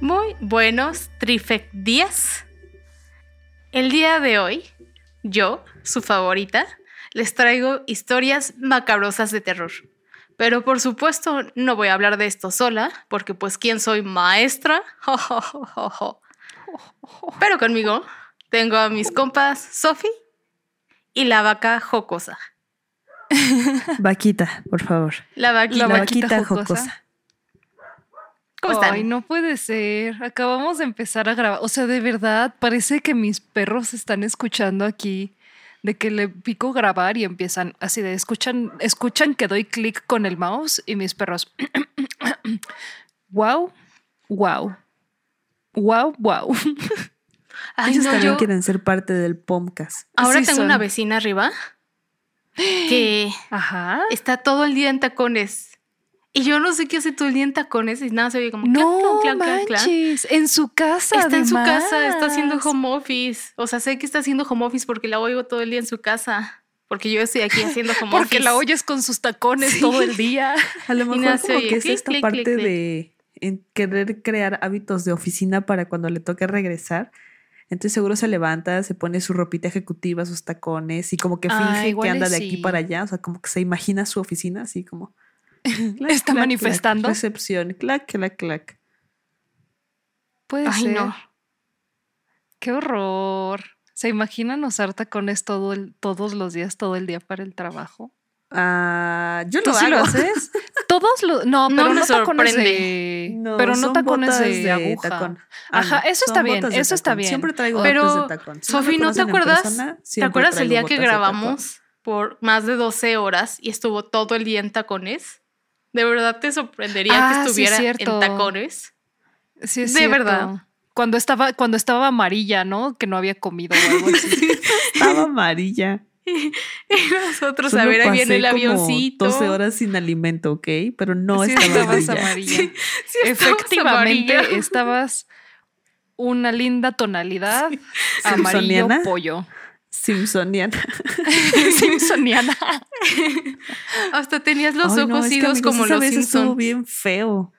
Muy buenos Trifect días. El día de hoy, yo, su favorita, les traigo historias macabrosas de terror. Pero por supuesto no voy a hablar de esto sola, porque pues quién soy maestra. Pero conmigo tengo a mis compas Sofi y la vaca jocosa. Vaquita, por favor. La vaquita, La vaquita jocosa. ¿Cómo están? Ay, no puede ser. Acabamos de empezar a grabar. O sea, de verdad, parece que mis perros están escuchando aquí. De que le pico grabar y empiezan así de escuchan, escuchan que doy clic con el mouse y mis perros. wow, wow. Wow, wow. Ay, Ellos no, también yo quieren ser parte del podcast. ahora Sí tengo son. una vecina arriba que Ajá. está todo el día en tacones. Y yo no sé qué hace todo el día en tacones y nada se oye como No clan, clan, clan, clan. manches, en su casa. Está en su casa, está haciendo home office. O sea, sé que está haciendo home office porque la oigo todo el día en su casa. Porque yo estoy aquí haciendo home Porque office. la oyes con sus tacones todo el día. A lo mejor nada como oye. que es Clic, esta clic, parte clic, de en querer crear hábitos de oficina para cuando le toque regresar. Entonces seguro se levanta, se pone su ropita ejecutiva, sus tacones y como que Ah, finge que anda de aquí para allá. O sea, como que se imagina su oficina así como... clac, Está clac, manifestando. clac, recepción, clac, clac, clac. Puede Ay, ser. no. Qué horror. ¿Se imaginan usar tacones todo el- todos los días, todo el día para el trabajo? Ah, yo ¿Tú lo sí hago. lo haces? Todos lo. No, No pero me no, tacones de. No, pero no son tacones botas de, aguja. tacón. Ajá, eso son está bien, eso está bien. Siempre traigo Pero, botas de tacón. Si Sofi, ¿no te acuerdas? persona, ¿Te acuerdas el día que grabamos por más de 12 horas y estuvo todo el día en tacones? ¿De verdad te sorprendería Ah, que sí, estuviera cierto. en tacones? Sí, es De cierto. verdad. Cuando estaba, cuando estaba amarilla, ¿no? Que no había comido o algo así. Estaba amarilla. Y nosotros, Solo a ver, ahí viene el avioncito. 12 horas sin alimento, ¿ok? Pero no Sí estaba estabas amarilla. amarilla. Sí, sí Efectivamente, amarilla. estabas una linda tonalidad amarillo Simpsoniana. pollo. Simpsoniana. Simpsoniana. Hasta tenías los Ay, no, ojos es que, idos como esa los vez estuvo Simpsons. bien feo.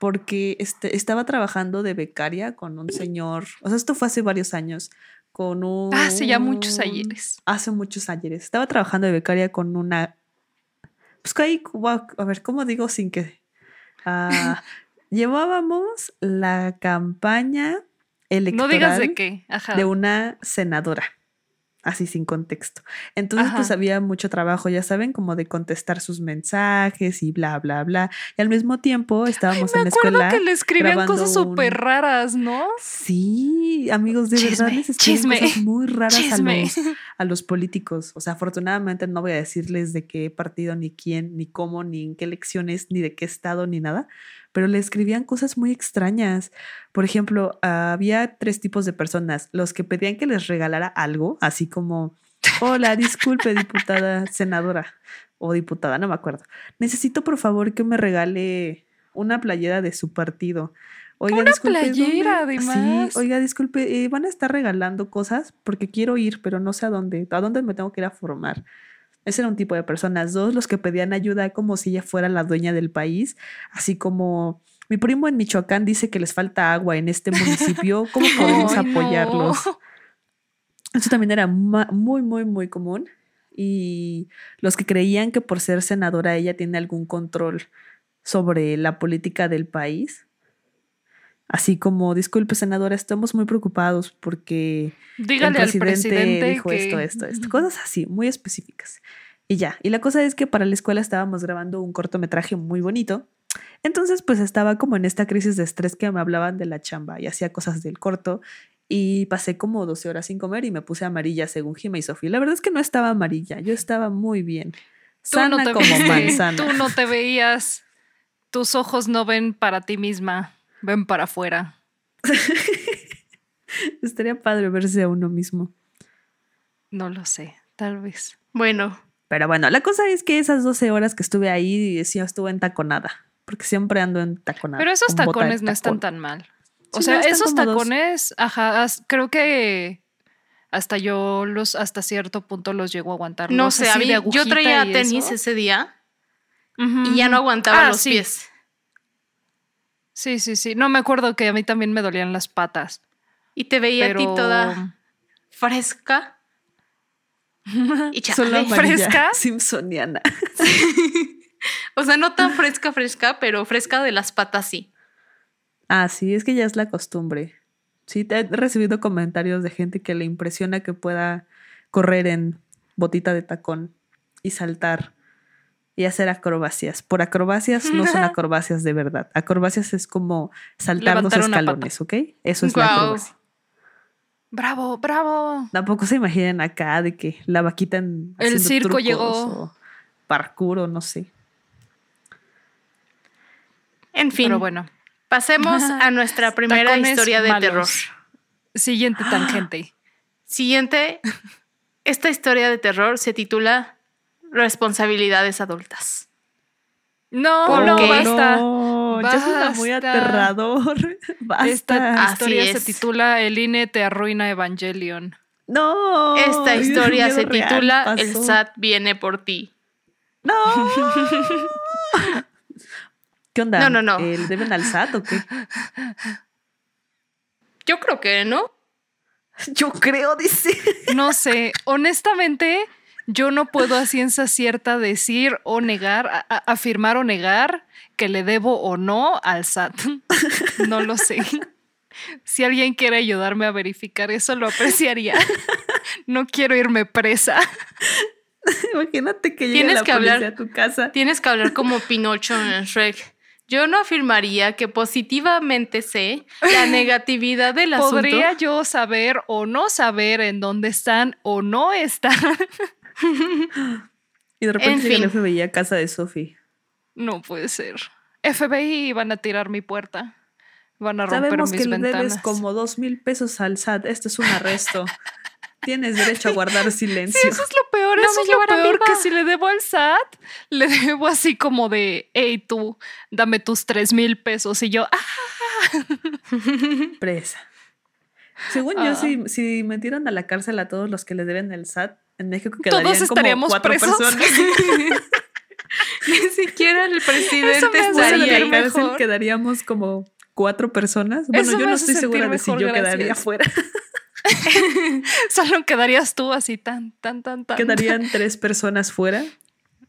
Porque este, estaba trabajando de becaria con un señor. O sea, esto fue hace varios años. Con un. Hace ya muchos ayeres. Hace muchos ayeres. Estaba trabajando de becaria con una. Pues que ahí, a ver, ¿cómo digo sin que? Ah, llevábamos la campaña electoral No digas de qué. Ajá. de una senadora. Así sin contexto. Entonces, Ajá. pues había mucho trabajo, ya saben, como de contestar sus mensajes y bla, bla, bla. Y al mismo tiempo estábamos Me en la escuela. que le escribían cosas un- súper raras, ¿no? Sí, amigos, de verdad les escriben cosas muy raras a los, a los políticos. O sea, afortunadamente no voy a decirles de qué partido, ni quién, ni cómo, ni en qué elecciones, ni de qué estado, ni nada. Pero le escribían cosas muy extrañas. Por ejemplo, había tres tipos de personas. Los que pedían que les regalara algo, así como, hola, disculpe, diputada, senadora o diputada, no me acuerdo. Necesito, por favor, que me regale una playera de su partido. Oiga, Una disculpe, ¿dónde- playera, además. Sí, oiga, disculpe, eh, van a estar regalando cosas porque quiero ir, pero no sé a dónde. ¿A dónde me tengo que ir a formar? Ese era un tipo de personas. Dos, los que pedían ayuda como si ella fuera la dueña del país, así como mi primo en Michoacán dice que les falta agua en este municipio. ¿Cómo podemos no. apoyarlos? Eso también era muy, muy, muy común. Y los que creían que por ser senadora ella tiene algún control sobre la política del país. Así como, disculpe, senadora, estamos muy preocupados porque Dígale el al presidente, dijo que... esto, esto, esto. Cosas así, muy específicas. Y ya. Y la cosa es que para la escuela estábamos grabando un cortometraje muy bonito. Entonces, pues estaba como en esta crisis de estrés que me hablaban de la chamba y hacía cosas del corto. Y pasé como 12 horas sin comer y me puse amarilla según Jimmy y Sofía. La verdad es que no estaba amarilla, yo estaba muy bien. Tú Sana no te como manzana. Tú no te veías. Tus ojos no ven para ti misma, ven para afuera. Estaría padre verse a uno mismo. No lo sé, tal vez. Bueno, Pero bueno, la cosa es que esas 12 horas que estuve ahí, sí, estuve entaconada. porque siempre ando en taconada. Pero esos tacones no están tan mal. O Sí, sea, no, esos tacones, ajá, as- creo que hasta yo los, hasta cierto punto los llego a aguantar. No sé, a mí yo traía tenis eso. ese día y ya no aguantaba Ah, los sí. pies. Sí, sí, sí. No me acuerdo que a mí también me dolían las patas. Y te veía Pero... a ti toda fresca. y Solo ¿Fresca? Simpsoniana. O sea, no tan fresca, fresca, pero fresca de las patas sí. Ah, sí, es que ya es la costumbre. Sí, te he recibido comentarios de gente que le impresiona que pueda correr en botita de tacón y saltar y hacer acrobacias. Por acrobacias no son acrobacias de verdad. Acrobacias es como saltar Levantar pata. escalones, ¿ok? Eso es la Guau. acrobacia. Bravo, bravo. Tampoco se imaginen acá de que la vaquita en El circo trucos llegó. o parkour o no sé. En fin, Pero bueno. pasemos a nuestra primera Tacones historia de malos. terror. Siguiente tangente. Siguiente, esta historia de terror se titula Responsabilidades adultas. No, ¿Por no, qué? basta. No, ya suena muy Basta. aterrador. Basta. Esta Así historia se es. titula El INE te arruina Evangelion. No. Esta historia se real titula El. SAT viene por ti. No. ¿Qué onda? No, no, no. ¿Eh, ¿Le deben al SAT o qué? Yo creo que no. Yo creo, dice. No sé, honestamente, yo no puedo a ciencia cierta decir o negar, a- a- afirmar o negar que le debo o no al SAT. No lo sé. Si alguien quiere ayudarme a verificar eso, lo apreciaría. No quiero irme presa. Imagínate que llegue Tienes la que policía hablar. a tu casa. Tienes que hablar como Pinocho en Shrek. Yo no afirmaría que positivamente sé la negatividad del asunto. ¿Podría yo saber o no saber en dónde están o no están? Y de repente En llega el. FBI a casa de Sophie. No puede ser. FBI van a tirar mi puerta. Van a romper Sabemos mis que le debes como dos mil pesos al SAT. Este es un arresto. Tienes derecho a guardar silencio. Sí, eso es lo peor, No eso es lo peor que si le debo al SAT, le debo así como de, hey tú, dame tus tres mil pesos y yo, ah, Presa. Según Ah. yo, si, si metieran a la cárcel a todos los que le deben el SAT, en México quedarían todos como cuatro presos. personas. Ni siquiera el presidente estaría cárcel quedaríamos como cuatro personas. Bueno, Eso yo no estoy segura de si yo quedaría gracias. fuera. Solo quedarías tú así tan, tan, tan, tan. Quedarían tres personas fuera.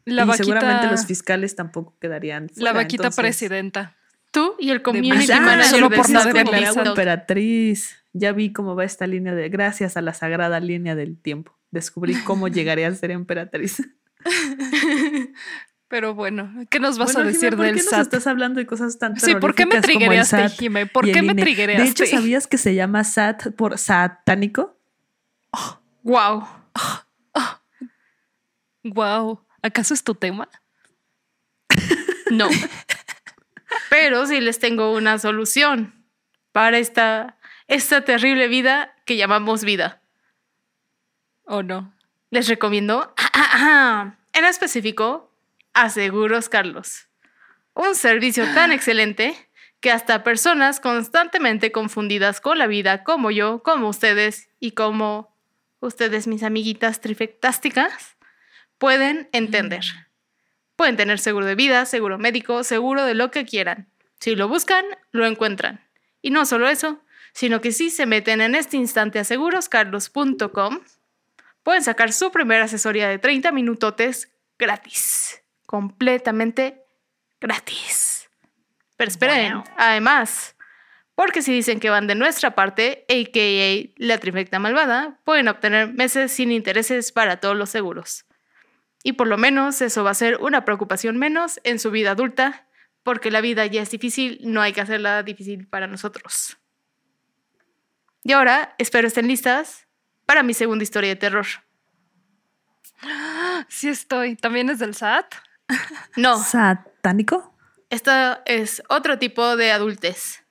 la y vaquita, seguramente los fiscales tampoco quedarían fuera. la vaquita entonces- presidenta. Tú y el community Ah, manager solo por no TikTok. emperatriz. Ya vi cómo va esta línea de gracias a la sagrada línea del tiempo. Descubrí cómo llegaré a ser emperatriz. Pero bueno, ¿qué nos vas Bueno, a decir Jimé, ¿por del qué nos estás hablando de cosas tan Sí, ¿por qué me triguereaste, Jime? ¿Por qué me triguereaste? De hecho, ¿sabías que se llama SAT por satánico? Wow. Wow, ¿acaso es tu tema? No. Pero sí les tengo una solución para esta, esta terrible vida que llamamos vida. ¿O no? Les recomiendo, en específico, Aseguros Carlos. Un servicio tan excelente que hasta personas constantemente confundidas con la vida, como yo, como ustedes y como ustedes, mis amiguitas trifectásticas, pueden entender. Pueden tener seguro de vida, seguro médico, seguro de lo que quieran. Si lo buscan, lo encuentran. Y no solo eso, sino que si se meten en este instante a seguroscarlos.com, pueden sacar su primera asesoría de 30 minutotes gratis. Completamente gratis. Pero esperen, Wow. además, porque si dicen que van de nuestra parte, a.k.a. la trifecta malvada, pueden obtener meses sin intereses para todos los seguros. Y por lo menos eso va a ser una preocupación menos en su vida adulta, porque la vida ya es difícil, no hay que hacerla difícil para nosotros. Y ahora, espero estén listas para mi segunda historia de terror. Sí estoy. ¿También es del SAT? No, ¿Satánico? esta es otro tipo de adultez.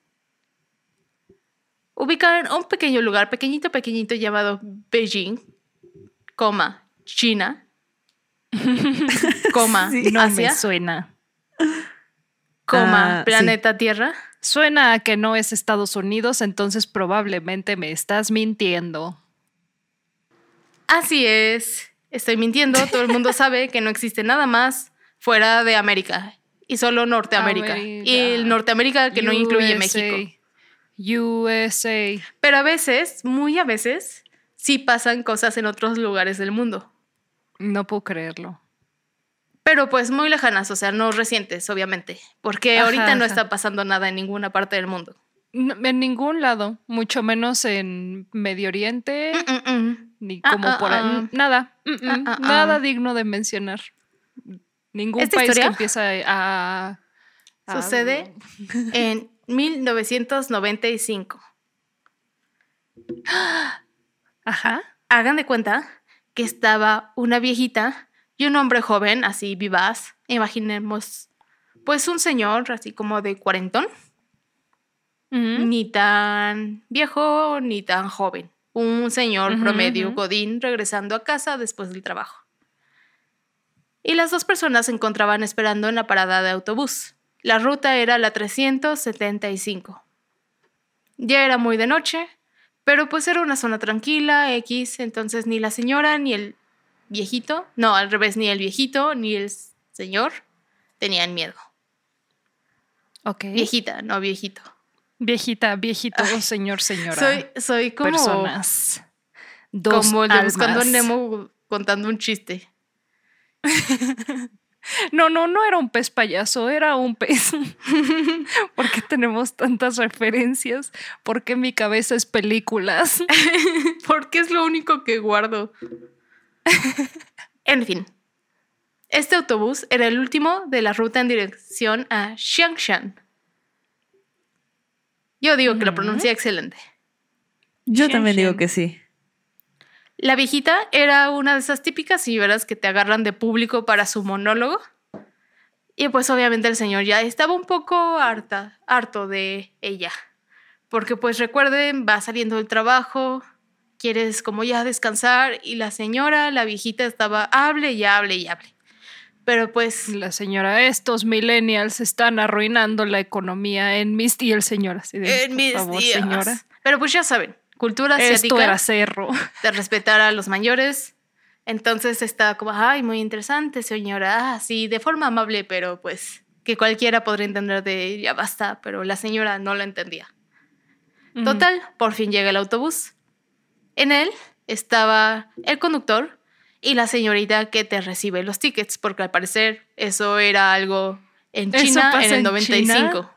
Ubican un pequeño lugar, pequeñito, pequeñito, llamado Beijing, coma, China, coma, No Asia. me suena. coma, Ah, sí. planeta Tierra. Suena a que no es Estados Unidos, entonces probablemente me estás mintiendo. Así es. Estoy mintiendo. Todo el mundo sabe que no existe nada más fuera de América y solo Norteamérica. América. Y el Norteamérica que no incluye. México. USA. Pero a veces, muy a veces, sí pasan cosas en otros lugares del mundo. No puedo creerlo. Pero pues muy lejanas, o sea, no recientes, obviamente. Porque Ajá, ahorita no está pasando nada en ninguna parte del mundo. No, en ningún lado, mucho menos en Medio Oriente, Mm, mm, mm. Ni Ah, como ah, por ahí. ah. Nada, mm, mm, Ah, ah, nada ah. digno de mencionar. Ningún ¿Esta país historia? que empieza a, a- Sucede en 1995. Ajá. Hagan de cuenta que estaba una viejita y un hombre joven, así vivaz. Imaginemos, pues un señor así como de cuarentón, ni tan viejo ni tan joven. Un señor promedio godín regresando a casa después del trabajo. Y las dos personas se encontraban esperando en la parada de autobús. La ruta era la 375. Ya era muy de noche, pero pues era una zona tranquila, X, entonces ni la señora ni el viejito, no, al revés, ni el viejito ni el señor tenían miedo. Ok. Viejita, no viejito. Viejita, viejito, Ay, señor, señora. Soy, soy como, personas. Dos como el de Buscando a. Nemo contando un chiste. No, no, no era un pez payaso, era un pez. ¿Por qué tenemos tantas referencias? ¿Por qué mi cabeza es películas? Porque es lo único que guardo. en fin. Este autobús era el último de la ruta en dirección a Xiangshan. Yo digo que lo Ujú. pronuncia excelente. Yo también digo que sí. La viejita era una de esas típicas señoras que te agarran de público para su monólogo. Y pues obviamente el señor ya estaba un poco harta, harto de ella. Porque pues recuerden, va saliendo del trabajo, quieres como ya descansar y la señora, la viejita estaba hable y hable y hable. Pero pues La señora, estos millennials están arruinando la economía en mis... Y el señor así de, en mis favor, días. señora. Pero pues ya saben, cultura Esto asiática. era cerro. de respetar a los mayores. Entonces está como, ay, muy interesante, señora. Ah, sí, de forma amable, pero pues que cualquiera podría entender de ya basta, pero la señora no lo entendía. Total, por fin llega el autobús. En él estaba el conductor y la señorita que te recibe los tickets, porque al parecer eso era algo en ¿Eso China en el en 95. China?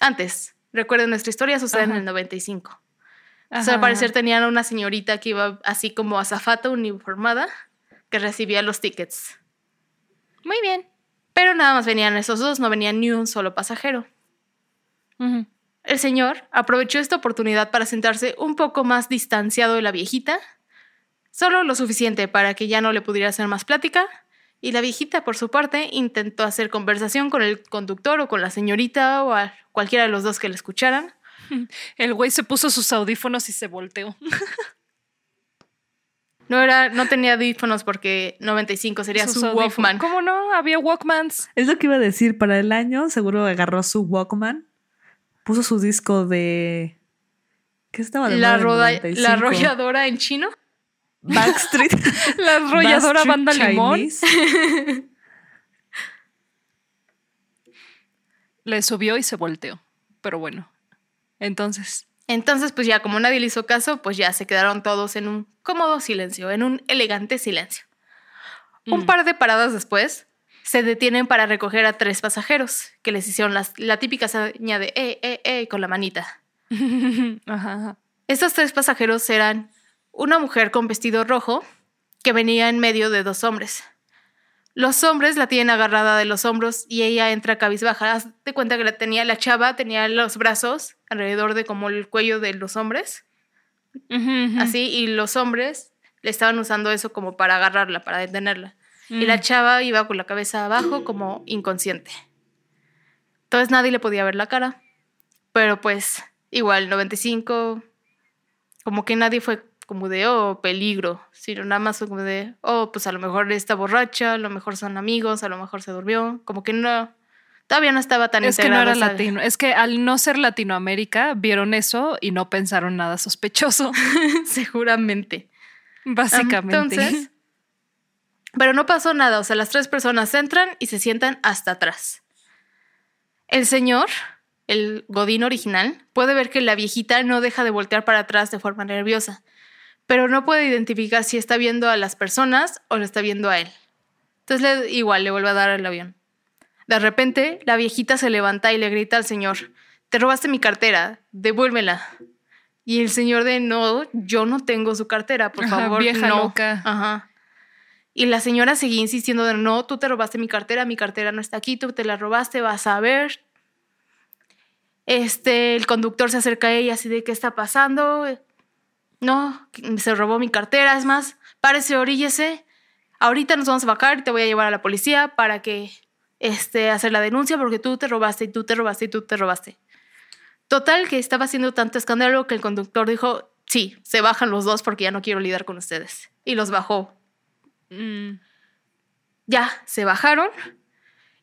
Antes, recuerden, nuestra historia sucede en el 95. Ujú. O sea, al parecer tenían una señorita que iba así como azafata uniformada que recibía los tickets. Muy bien. Pero nada más venían esos dos, no venía ni un solo pasajero. El señor aprovechó esta oportunidad para sentarse un poco más distanciado de la viejita, solo lo suficiente para que ya no le pudiera hacer más plática, y la viejita, por su parte, intentó hacer conversación con el conductor o con la señorita o a cualquiera de los dos que le escucharan, El güey se puso sus audífonos y se volteó. No era, no tenía audífonos porque 95 sería Sus su audífonos. Walkman. ¿Cómo no? Había Walkmans. Es lo que iba a decir. Para el año, seguro agarró su Walkman, puso su disco de. ¿Qué estaba de La, moda en roda- 95? la arrolladora en chino. Backstreet. La arrolladora banda limón. Le subió y se volteó. Pero bueno. Entonces. Entonces, pues ya como nadie le hizo caso, pues ya se quedaron todos en un cómodo silencio, en un elegante silencio. Un Mm. par de paradas después, se detienen para recoger a tres pasajeros, que les hicieron las- la típica seña de eh, eh, eh con la manita. Ajá, ajá. Estos tres pasajeros eran una mujer con vestido rojo que venía en medio de dos hombres. Los hombres la tienen agarrada de los hombros y ella entra cabizbaja. Haz de cuenta que la tenía la chava, tenía los brazos alrededor de como el cuello de los hombres, así, y los hombres le estaban usando eso como para agarrarla, para detenerla. Y Mm. la chava iba con la cabeza abajo como inconsciente. Entonces nadie le podía ver la cara. Pero pues igual 95, como que nadie fue como de, oh, peligro, sino nada más como de, oh, pues a lo mejor está borracha, a lo mejor son amigos, a lo mejor se durmió, como que no, Todavía no estaba tan Es que no era latino. Es que al no ser Latinoamérica, vieron eso y no pensaron nada sospechoso, Seguramente. básicamente. Entonces, pero no pasó nada, o sea, las tres personas entran y se sientan hasta atrás. El señor, el Godín original, puede ver que la viejita no deja de voltear para atrás de forma nerviosa, pero no puede identificar si está viendo a las personas o lo está viendo a él. Entonces le- igual le vuelve a dar el avión. De repente, la viejita se levanta y le grita al señor, te robaste mi cartera, devuélvela. Y el señor de no, yo no tengo su cartera, por Ajá, favor. vieja no". loca. Ajá. Y la señora seguía insistiendo de no, tú te robaste mi cartera, mi cartera no está aquí, tú te la robaste, vas a ver. Este, el conductor se acerca a ella así de qué está pasando. No, se robó mi cartera, es más, párese, oríllese. Ahorita nos vamos a bajar y te voy a llevar a la policía para que este, hacer la denuncia porque tú te robaste y tú te robaste y tú te robaste. Total, que estaba haciendo tanto escándalo que el conductor dijo, sí, se bajan los dos porque ya no quiero lidiar con ustedes. Y los bajó. Mm. Ya, se bajaron.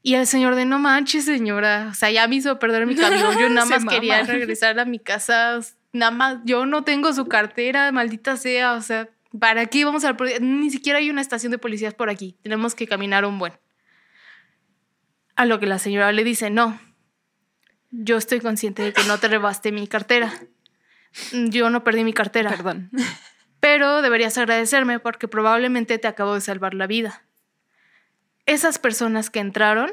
Y el señor de no manches, señora. O sea, ya me hizo perder mi camión. Yo nada más quería regresar a mi casa. Nada más, yo no tengo su cartera, maldita sea. O sea, ¿para qué vamos a Ni siquiera hay una estación de policías por aquí. Tenemos que caminar un buen. A lo que la señora le dice, no. Yo estoy consciente de que no te rebaste mi cartera. Yo no perdí mi cartera Perdón. pero deberías agradecerme porque probablemente te acabo de salvar la vida. Esas personas que entraron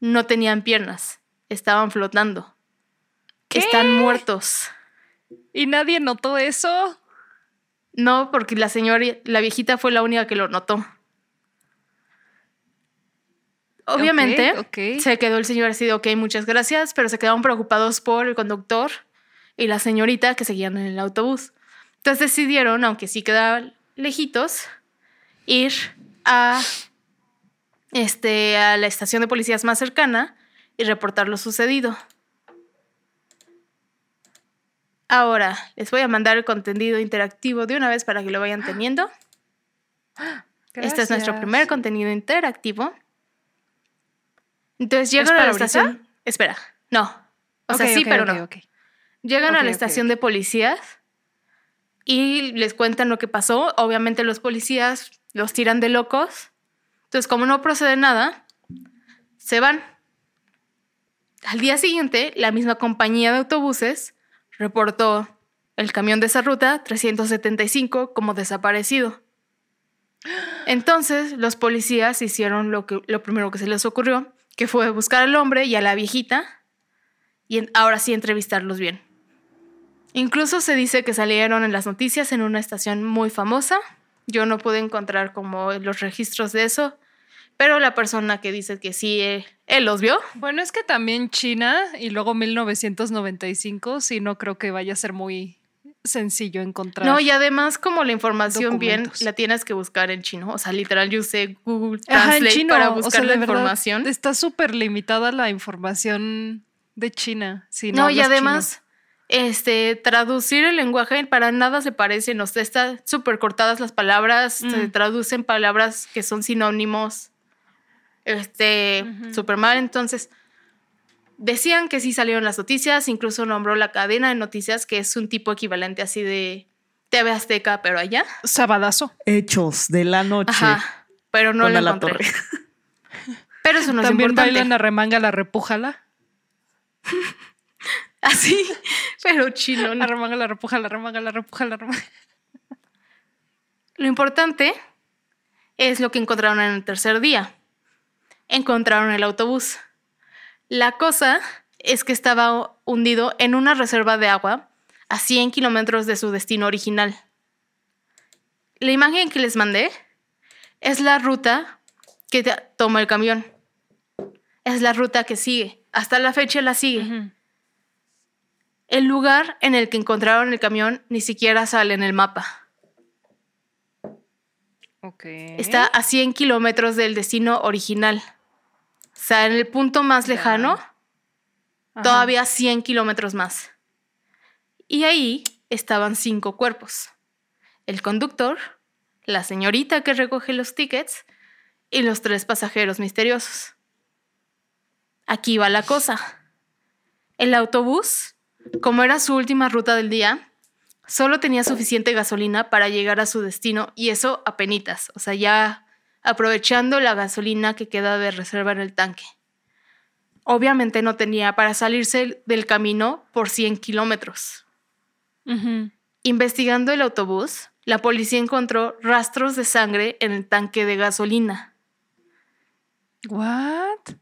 no tenían piernas, estaban flotando. ¿Qué? Están muertos. ¿Y nadie notó eso? No, porque la señora, la viejita fue la única que lo notó. Obviamente, se quedó el señor así de, ok, muchas gracias, pero se quedaron preocupados por el conductor y la señorita que seguían en el autobús. Entonces decidieron, aunque sí quedaban lejitos, ir a, este, a la estación de policías más cercana y reportar lo sucedido. Ahora, les voy a mandar el contenido interactivo de una vez para que lo vayan teniendo. Este es nuestro primer contenido interactivo. Entonces llegan para a la ahorita? estación. Espera, no. O sea, sí, pero no. Llegan a la estación de policías y les cuentan lo que pasó. Obviamente los policías los tiran de locos. Entonces, como no procede nada, se van. Al día siguiente, la misma compañía de autobuses reportó el camión de esa ruta 375 como desaparecido. Entonces, los policías hicieron lo, que, lo primero que se les ocurrió, que fue buscar al hombre y a la viejita y ahora sí entrevistarlos bien. Incluso se dice que salieron en las noticias en una estación muy famosa. Yo no pude encontrar como los registros de eso, pero la persona que dice que sí, eh, él los vio. Bueno, es que también China y luego 1995, sí, no creo que vaya a ser muy sencillo encontrar. No, y además como la información bien la tienes que buscar en chino. O sea, literal, yo usé Google Ajá, en Translate chino, para o buscar sea, la información. Está súper limitada la información de China. Si no, No, y además, este, traducir el lenguaje para nada se parece, no sé, está súper cortadas las palabras, se Mm. traducen palabras que son sinónimos, este, Ujú. súper mal, entonces, decían que sí salieron las noticias, incluso nombró la cadena de noticias, que es un tipo equivalente así de TV Azteca, pero allá. Sabadazo. Hechos de la noche. ajá, pero no lo encontré. Torre. Pero eso no es También importante. bailan la remanga, la repújala. Así, pero chino. La remanga, la repújala, la remanga, la repújala, la remanga. Lo importante es lo que encontraron en el tercer día. Encontraron el autobús. La cosa es que estaba hundido en una reserva de agua a 100 kilómetros de su destino original. La imagen que les mandé es la ruta que toma el camión. Es la ruta que sigue. Hasta la fecha la sigue. El lugar en el que encontraron el camión ni siquiera sale en el mapa. Está a 100 kilómetros del destino original. O sea, en el punto más lejano, Ajá. todavía 100 kilómetros más. Y ahí estaban cinco cuerpos. El conductor, la señorita que recoge los tickets y los tres pasajeros misteriosos. Aquí va la cosa. El autobús, como era su última ruta del día, solo tenía suficiente gasolina para llegar a su destino y eso a penitas, o sea, ya aprovechando la gasolina que queda de reserva en el tanque. Obviamente no tenía para salirse del camino por 100 kilómetros. Investigando el autobús, la policía encontró rastros de sangre en el tanque de gasolina. What?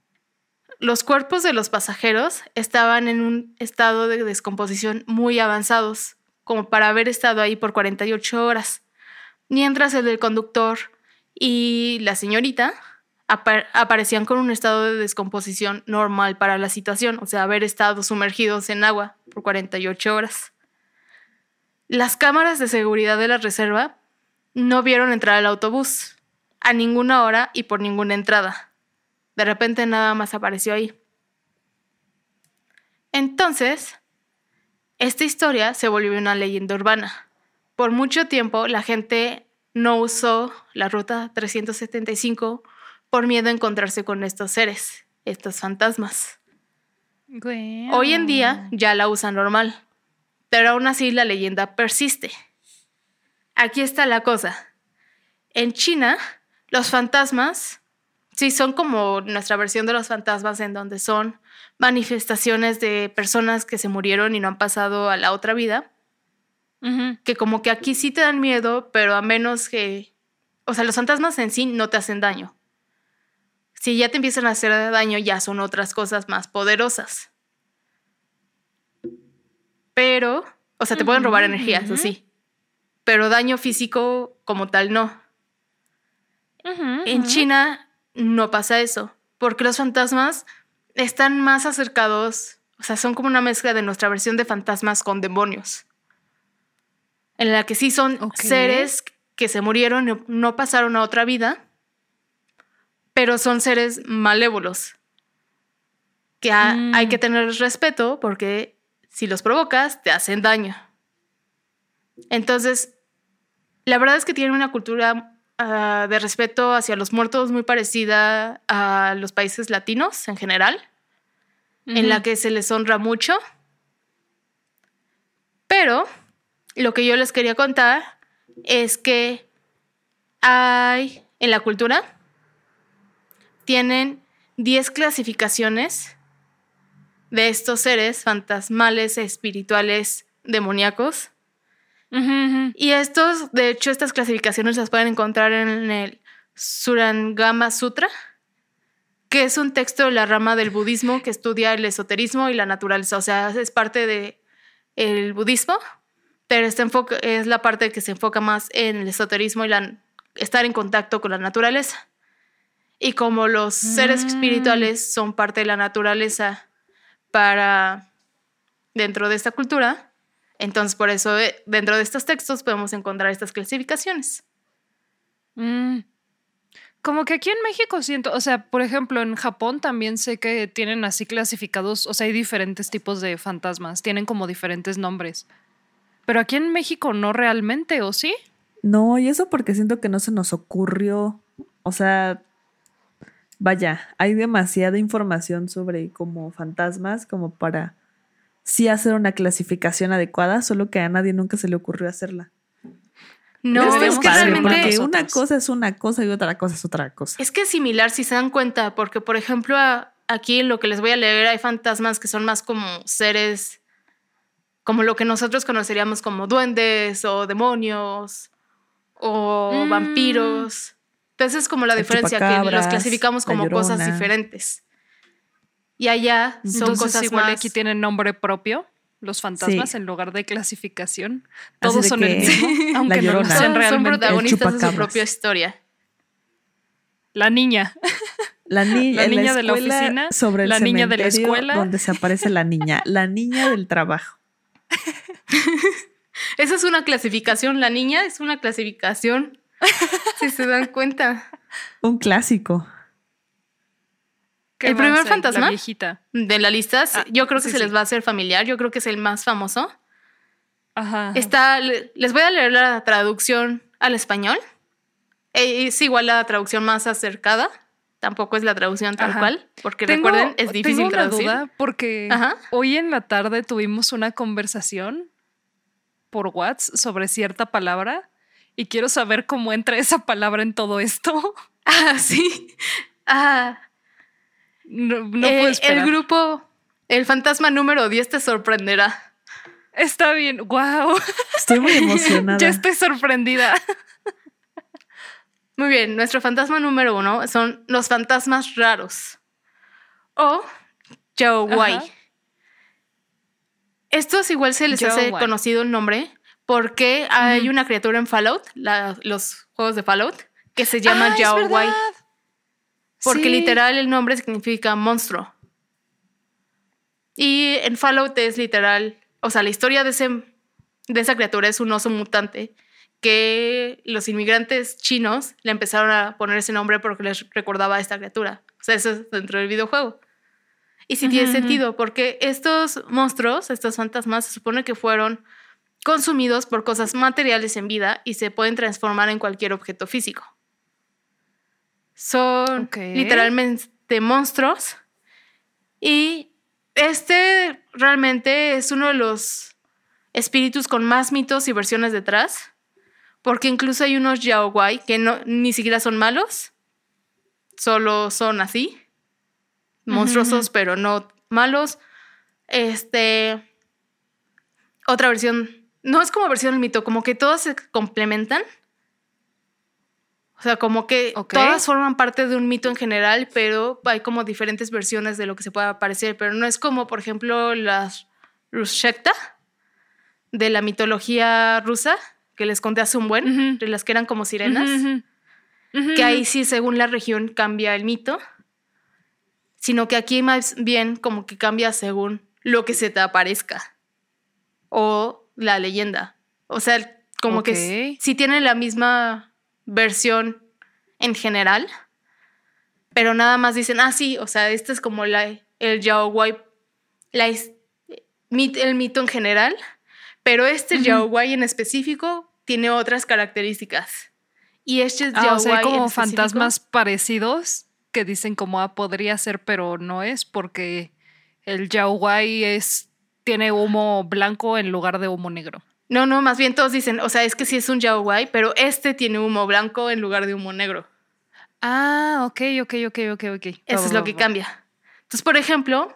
Los cuerpos de los pasajeros estaban en un estado de descomposición muy avanzados, como para haber estado ahí por 48 horas, mientras el del conductor y la señorita aparecían con un estado de descomposición normal para la situación, o sea, haber estado sumergidos en agua por 48 horas. Las cámaras de seguridad de la reserva no vieron entrar al autobús a ninguna hora y por ninguna entrada. De repente nada más apareció ahí. Entonces, esta historia se volvió una leyenda urbana. Por mucho tiempo la gente no usó la ruta 375 por miedo a encontrarse con estos seres, estos fantasmas. Hoy en día ya la usan normal, pero aún así la leyenda persiste. Aquí está la cosa. En China, los fantasmas Sí, son como nuestra versión de los fantasmas en donde son manifestaciones de personas que se murieron y no han pasado a la otra vida. Que como que aquí sí te dan miedo, pero a menos que... O sea, los fantasmas en sí no te hacen daño. Si ya te empiezan a hacer daño, ya son otras cosas más poderosas. Pero, o sea, te pueden robar energía, eso sí. Pero daño físico como tal no. en China no pasa eso, porque los fantasmas están más acercados, o sea, son como una mezcla de nuestra versión de fantasmas con demonios, en la que sí son seres que se murieron y no pasaron a otra vida, pero son seres malévolos, que hay que mm. tener respeto porque si los provocas te hacen daño. Entonces, la verdad es que tienen una cultura Ah, de respeto hacia los muertos muy parecida a los países latinos en general, en la que se les honra mucho. Pero lo que yo les quería contar es que hay en la cultura, tienen 10 clasificaciones de estos seres fantasmales, espirituales, demoníacos, y estos, de hecho, estas clasificaciones las pueden encontrar en el Surangama Sutra, que es un texto de la rama del budismo que estudia el esoterismo y la naturaleza. O sea, es parte del el budismo, pero este enfoque es la parte que se enfoca más en el esoterismo y la, estar en contacto con la naturaleza. Y como los seres mm. espirituales son parte de la naturaleza para dentro de esta cultura, entonces, por eso eh, dentro de estos textos podemos encontrar estas clasificaciones. Mm. Como que aquí en México siento, o sea, por ejemplo, en Japón también sé que tienen así clasificados, o sea, hay diferentes tipos de fantasmas, tienen como diferentes nombres. Pero aquí en México no realmente, ¿o sí? No, y eso porque siento que no se nos ocurrió, o sea, vaya, hay demasiada información sobre como fantasmas como para sí hacer una clasificación adecuada, solo que a nadie nunca se le ocurrió hacerla. No, es, que realmente porque una cosa es una cosa y otra cosa es otra cosa. Es que es similar si se dan cuenta, porque por ejemplo aquí en lo que les voy a leer hay fantasmas que son más como seres, como lo que nosotros conoceríamos como duendes o demonios o mm. vampiros. Entonces es como la diferencia, que los clasificamos como cosas diferentes. Y allá son cosas igual aquí tienen nombre propio. Los fantasmas en lugar de clasificación. Todos son el mismo, aunque no son realmente. Son protagonistas de su propia historia. La niña. La, niña de la oficina. Sobre la niña de la escuela. Donde se aparece la niña. La niña del trabajo. Esa es una clasificación. La niña es una clasificación. si se dan cuenta. Un clásico el primer fantasma de la lista, ah, yo creo que se les va a hacer familiar. Yo creo que es el más famoso. Ajá. Está, les voy a leer la traducción al español. Es igual la traducción más acercada, tampoco es la traducción tal Ajá. cual, porque Tengo- recuerden, es difícil tengo una traducir. duda porque Ajá. hoy en la tarde tuvimos una conversación por WhatsApp sobre cierta palabra y quiero saber cómo entra esa palabra en todo esto. Ah, sí. Ah, No, no eh, puedo esperar. el grupo, el fantasma número 10 te sorprenderá. Está bien, wow. Estoy muy emocionada. ya estoy sorprendida. Muy bien, nuestro fantasma número uno son los fantasmas raros o Yaowai. Ajá. Estos igual se les hace conocido el nombre porque hay una criatura en Fallout, la- los juegos de Fallout, que se llama Ah. Porque Sí. literal el nombre significa monstruo. Y en Fallout es literal, o sea, la historia de, ese, de esa criatura es un oso mutante que los inmigrantes chinos le empezaron a poner ese nombre porque les recordaba a esta criatura. O sea, eso es dentro del videojuego. Y sí tiene sentido porque estos monstruos, estos fantasmas, se supone que fueron consumidos por cosas materiales en vida y se pueden transformar en cualquier objeto físico. Son literalmente monstruos. Y este realmente es uno de los espíritus con más mitos y versiones detrás. Porque incluso hay unos Yaowai que no, ni siquiera son malos. Solo son así. Monstruosos, pero no malos. Este. Otra versión. No es como versión del mito, como que todas se complementan. O sea, como que todas forman parte de un mito en general, pero hay como diferentes versiones de lo que se pueda parecer. Pero no es como, por ejemplo, las Rushekta de la mitología rusa, que les conté hace un buen, de las que eran como sirenas que ahí sí, según la región, cambia el mito, sino que aquí más bien como que cambia según lo que se te aparezca o la leyenda. O sea, como que sí tiene la misma versión en general, pero nada más dicen, ah, sí, o sea, este es como la, el Yaowai, la, el mito en general, pero este. Yaowai en específico tiene otras características. Y este Ah, o sea, hay en como fantasmas parecidos que dicen como ah, podría ser, pero no es porque el Yaowai es tiene humo blanco en lugar de humo negro. No, no, más bien todos dicen, o sea, es que sí es un Yaowai, pero este tiene humo blanco en lugar de humo negro. Ah, ok, ok, ok, ok, ok. Eso Va, es va, lo que cambia. Entonces, por ejemplo,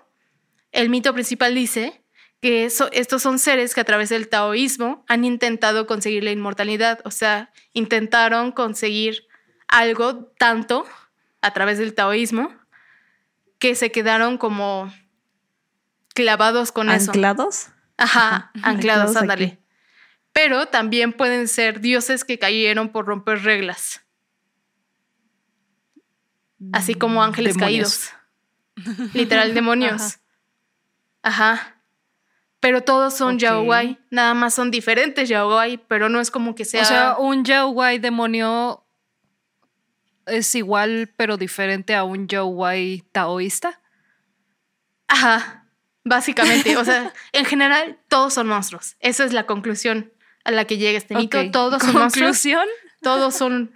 el mito principal dice que eso- estos son seres que a través del taoísmo han intentado conseguir la inmortalidad, o sea, intentaron conseguir algo tanto a través del taoísmo que se quedaron como clavados con eso. ¿Anclados? Ajá, anclados, ándale. Pero también pueden ser dioses que cayeron por romper reglas, así como ángeles Demonios. caídos. Literal, demonios. Ajá. Pero todos son Ok. Yaowai, nada más son diferentes Yaowai, pero no es como que sea... O sea, un Yaowai demonio es igual pero diferente a un Yaowai taoísta. Ajá, básicamente. O sea, en general, todos son monstruos. Esa es la conclusión a la que llega este mito. Ok. Todos son monstruos. Conclusión. Todos son.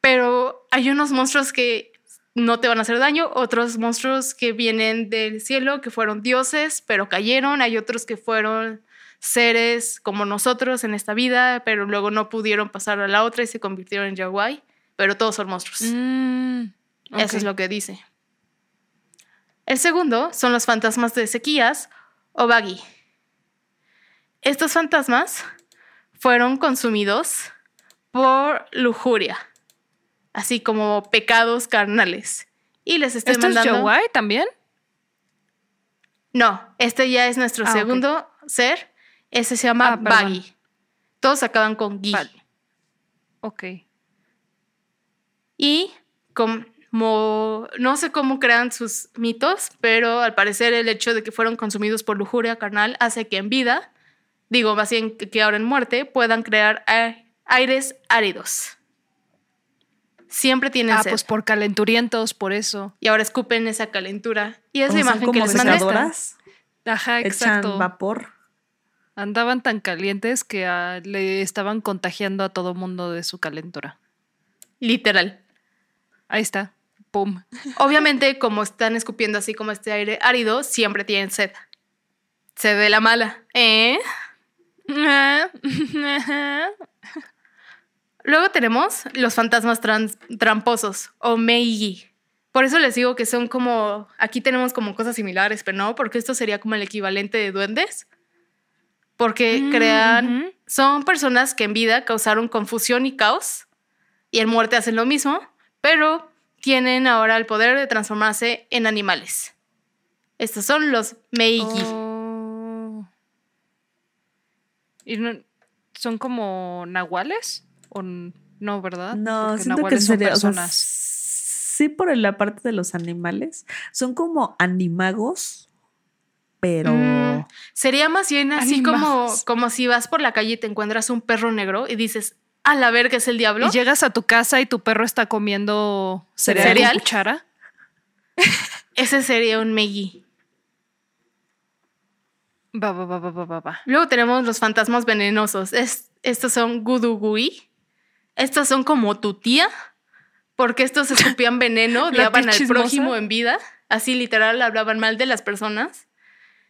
Pero hay unos monstruos que no te van a hacer daño, otros monstruos que vienen del cielo, que fueron dioses, pero cayeron. Hay otros que fueron seres como nosotros en esta vida, pero luego no pudieron pasar a la otra y se convirtieron en Yaguay. Pero todos son monstruos. Mm, Eso es lo que dice. El segundo son los fantasmas de sequías o Bagi. Estos fantasmas fueron consumidos por lujuria, así como pecados carnales. Y les estoy ¿Esto es mandando. Yaowai también? No, este ya es nuestro Ah, segundo ser. Ese se llama Ah. Bagi. Todos acaban con. Vale. Ok. Y como no sé cómo crean sus mitos, pero al parecer el hecho de que fueron consumidos por lujuria carnal hace que en vida, digo más bien que ahora en muerte, puedan crear aires áridos. Siempre tienen Ah, sed. pues por calenturientos, por eso. y ahora escupen esa calentura. Y es ¿O la imagen que como les mandé. secadoras? Ajá, Echan exacto. vapor. Andaban tan calientes que ah, le estaban contagiando a todo mundo de su calentura. Literal. Ahí está. pum. Obviamente, como están escupiendo así como este aire árido, siempre tienen sed. Sed de la mala, ¿eh? Luego tenemos los fantasmas trans- tramposos o Meiji. Por eso les digo que son como, aquí tenemos como cosas similares, pero no, porque esto sería como el equivalente de duendes. Porque Mm, crean, son personas que en vida causaron confusión y caos y en muerte hacen lo mismo, pero tienen ahora el poder de transformarse en animales. Estos son los Meiji. Oh. ¿Y no- son como nahuales? ¿O n- no, verdad? No, Porque siento que sería, o sea, personas. sí por la parte de los animales. Son como animagos, pero... Mm, sería más bien así como, como si vas por la calle y te encuentras un perro negro y dices, a la verga es el diablo. Y llegas a tu casa y tu perro está comiendo cereal, ¿Cereal? con cuchara. Ese sería un. Va, va, va, va, va, va, va. Luego tenemos los fantasmas venenosos. Es- estos son Gudugui. Estos son como tu tía, porque estos escupían veneno, tía al chismosa. prójimo en vida. Así literal hablaban mal de las personas.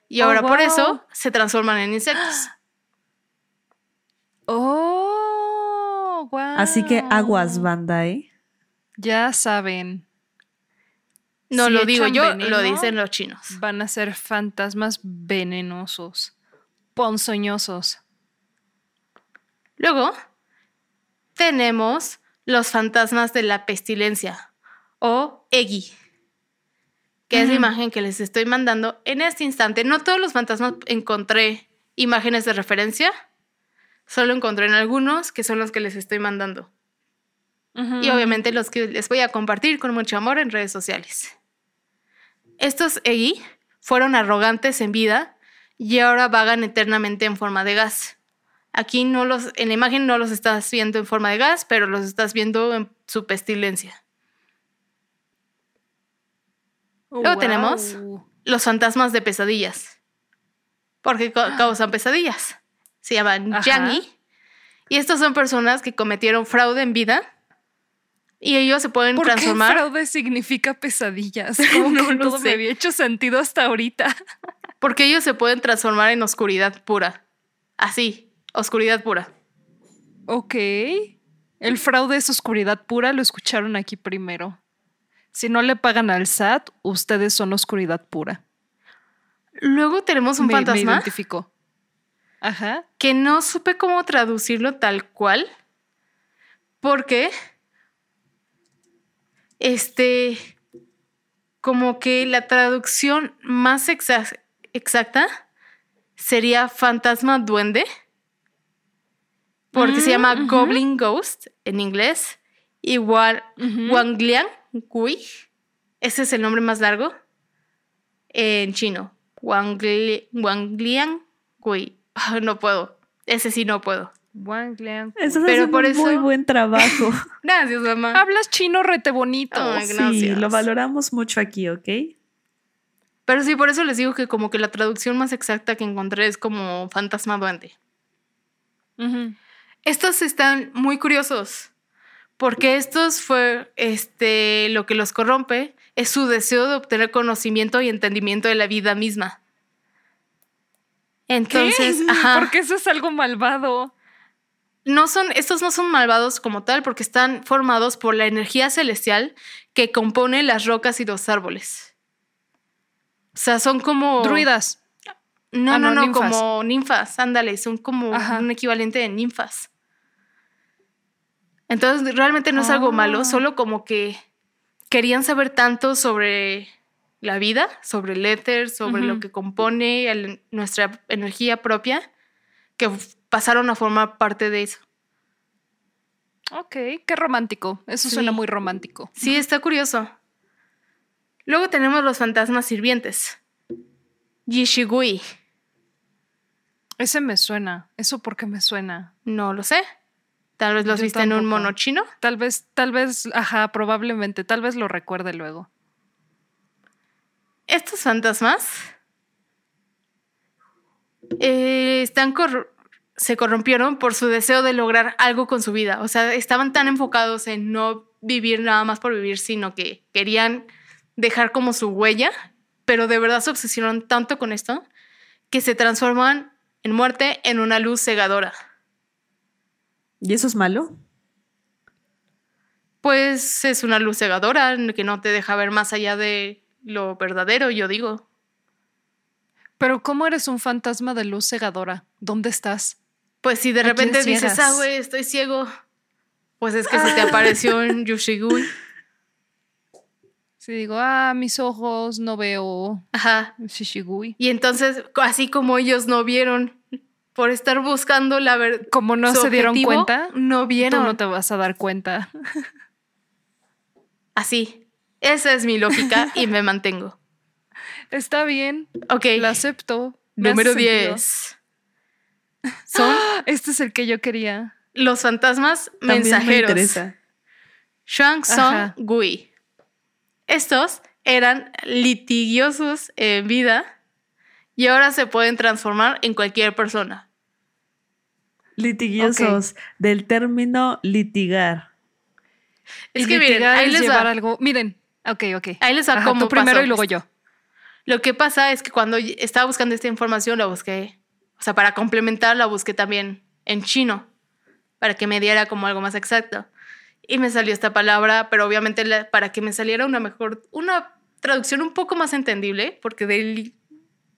Y Oh, ahora por eso se transforman en insectos. Oh, wow. Así que aguas, banda, ¿eh? Ya saben, No Si lo digo yo, veneno, lo dicen los chinos. van a ser fantasmas venenosos, ponzoñosos. Luego tenemos los fantasmas de la pestilencia o Egi, que es la imagen que les estoy mandando en este instante. No todos los fantasmas encontré imágenes de referencia, solo encontré en algunos que son los que les estoy mandando. Y obviamente los que les voy a compartir con mucho amor en redes sociales. Estos Egi fueron arrogantes en vida y ahora vagan eternamente en forma de gas. Aquí no los, en la imagen no los estás viendo en forma de gas, pero los estás viendo en su pestilencia. Oh, Luego tenemos-. Los fantasmas de pesadillas. Porque ca- causan pesadillas. Se llaman Ajá. Yangi. Y estos son personas que cometieron fraude en vida. Y ellos se pueden ¿Por qué transformar. fraude significa pesadillas? Como No que todo sé. me había hecho sentido hasta ahorita. Porque ellos se pueden transformar en oscuridad pura. Así, oscuridad pura. Ok. El fraude es oscuridad pura, lo escucharon aquí primero. Si no le pagan al SAT, ustedes son oscuridad pura. Luego tenemos un me, me fantasma identificó. Ajá. que no supe cómo traducirlo tal cual. Porque. Este. Como que la traducción más exa- exacta sería fantasma duende. Porque se Mm, llama. Goblin Ghost en inglés. Igual. Wangliang Gui. Ese es el nombre más largo. En chino. Wangli- Wangliang Gui. Ah, No puedo. Ese sí no puedo. Wang Liang. Estás Pero por un muy eso- buen trabajo. Gracias, mamá. Hablas chino rete bonito. Ay, sí, lo valoramos mucho aquí, ¿ok? Pero sí, por eso les digo que como que la traducción más exacta que encontré es como fantasma duende. Ujú. Estos están muy curiosos. Porque estos fue este lo que los corrompe es su deseo de obtener conocimiento y entendimiento de la vida misma. Entonces, ¿Qué? ajá. Porque eso es algo malvado. no son, estos no son malvados como tal, porque están formados por la energía celestial que compone las rocas y los árboles. O sea, son como. Druidas. No, Ah, no, no, ninfas. como ninfas, ándale, son como Ajá. un equivalente de ninfas. Entonces, realmente no es algo malo, Ah. solo como que querían saber tanto sobre la vida, sobre el éter, sobre lo que compone el- nuestra energía propia, que pasaron a formar parte de eso. Ok, qué romántico. Eso Sí. suena muy romántico. Sí, está curioso. Luego tenemos los fantasmas sirvientes. Yishigui. Ese me suena. ¿Eso por qué me suena? No lo sé. Tal vez los Yo viste en un mono chino. Tal vez, tal vez, ajá, probablemente. Tal vez lo recuerde luego. Estos fantasmas eh, están se corrompieron por su deseo de lograr algo con su vida. O sea, estaban tan enfocados en no vivir nada más por vivir, sino que querían dejar como su huella, pero de verdad se obsesionaron tanto con esto que se transforman en muerte en una luz cegadora. ¿Y eso es malo? Pues es una luz cegadora que no te deja ver más allá de lo verdadero, yo digo. Pero ¿cómo eres un fantasma de luz cegadora? ¿Dónde estás? Pues si de ¿A quién repente dices, ah, güey, estoy ciego, pues es que se te apareció en Yushigui. Si digo, ah, mis ojos, no veo Ajá. Shishigui. Y entonces, así como ellos no vieron por estar buscando la verdad. Como no se dieron cuenta, no Tú vieron. no te vas a dar cuenta. Así. Esa es mi lógica y me mantengo. Está bien, Ok. la acepto. me Número sentido. 10. Son Este es el que yo quería. los fantasmas También me mensajeros. interesa. Shang Tsung. Gui. Estos eran litigiosos en vida y ahora se pueden transformar en cualquier persona. Litigiosos del término litigar. Es Y que miren, ahí es les va. algo. Miren, ok, ok. Ahí les va Ajá, cómo tú primero pasó y luego yo. Lo que pasa es que cuando estaba buscando esta información, la busqué, o sea, para complementar, la busqué también en chino, para que me diera como algo más exacto. Y me salió esta palabra, pero obviamente la- para que me saliera una mejor, una traducción un poco más entendible, porque del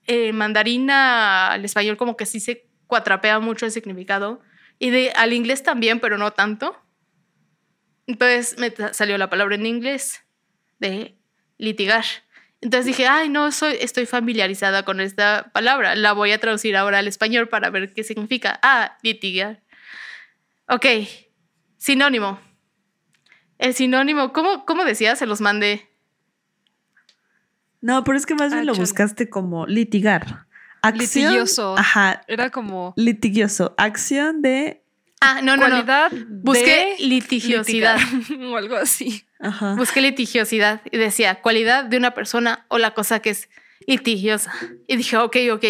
eh, mandarín a- al español como que sí se cuatrapea mucho el significado, y al inglés también, pero no tanto. Entonces me salió la palabra en inglés de litigar. Entonces dije, ay, no, soy, estoy familiarizada con esta palabra. La voy a traducir ahora al español para ver qué significa. Ah, litigar. Ok, sinónimo. El sinónimo, ¿cómo, cómo decía? Se los mandé. No, pero es que más bien Ah, lo chale. buscaste como litigar. Acción, Litigioso. Ajá, Era como litigioso. Acción de. Ah, no, no, no. Busqué de litigiosidad. litigar, o algo así. Ajá. Busqué litigiosidad y decía cualidad de una persona o la cosa que es litigiosa. Y dije, ok, ok.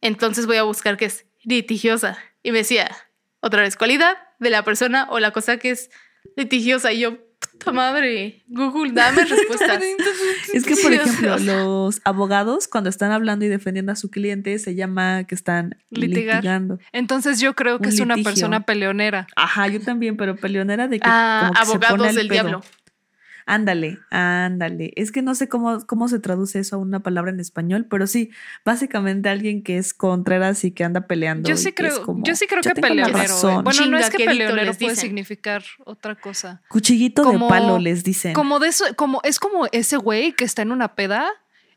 Entonces voy a buscar qué es litigiosa. Y me decía, otra vez, cualidad de la persona o la cosa que es litigiosa. Y yo, puta madre, Google, dame respuestas. Es que, por ejemplo, los abogados, cuando están hablando y defendiendo a su cliente, se llama que están Litigar. litigando. Entonces yo creo que Un es una litigio. persona peleonera. Ajá, yo también, pero peleonera de que. Ah, como que se pone abogados al del pedo. diablo. Ándale, ándale. Es que no sé cómo, cómo se traduce eso a una palabra en español, pero sí, básicamente alguien que es contreras y que anda peleando. Yo sí que es creo, como, yo sí creo "Yo que peleonero. eh. razón". Bueno, no es que peleonero puede significar otra cosa. Cuchillito como- de palo les dicen. Como de eso, como es como ese güey que está en una peda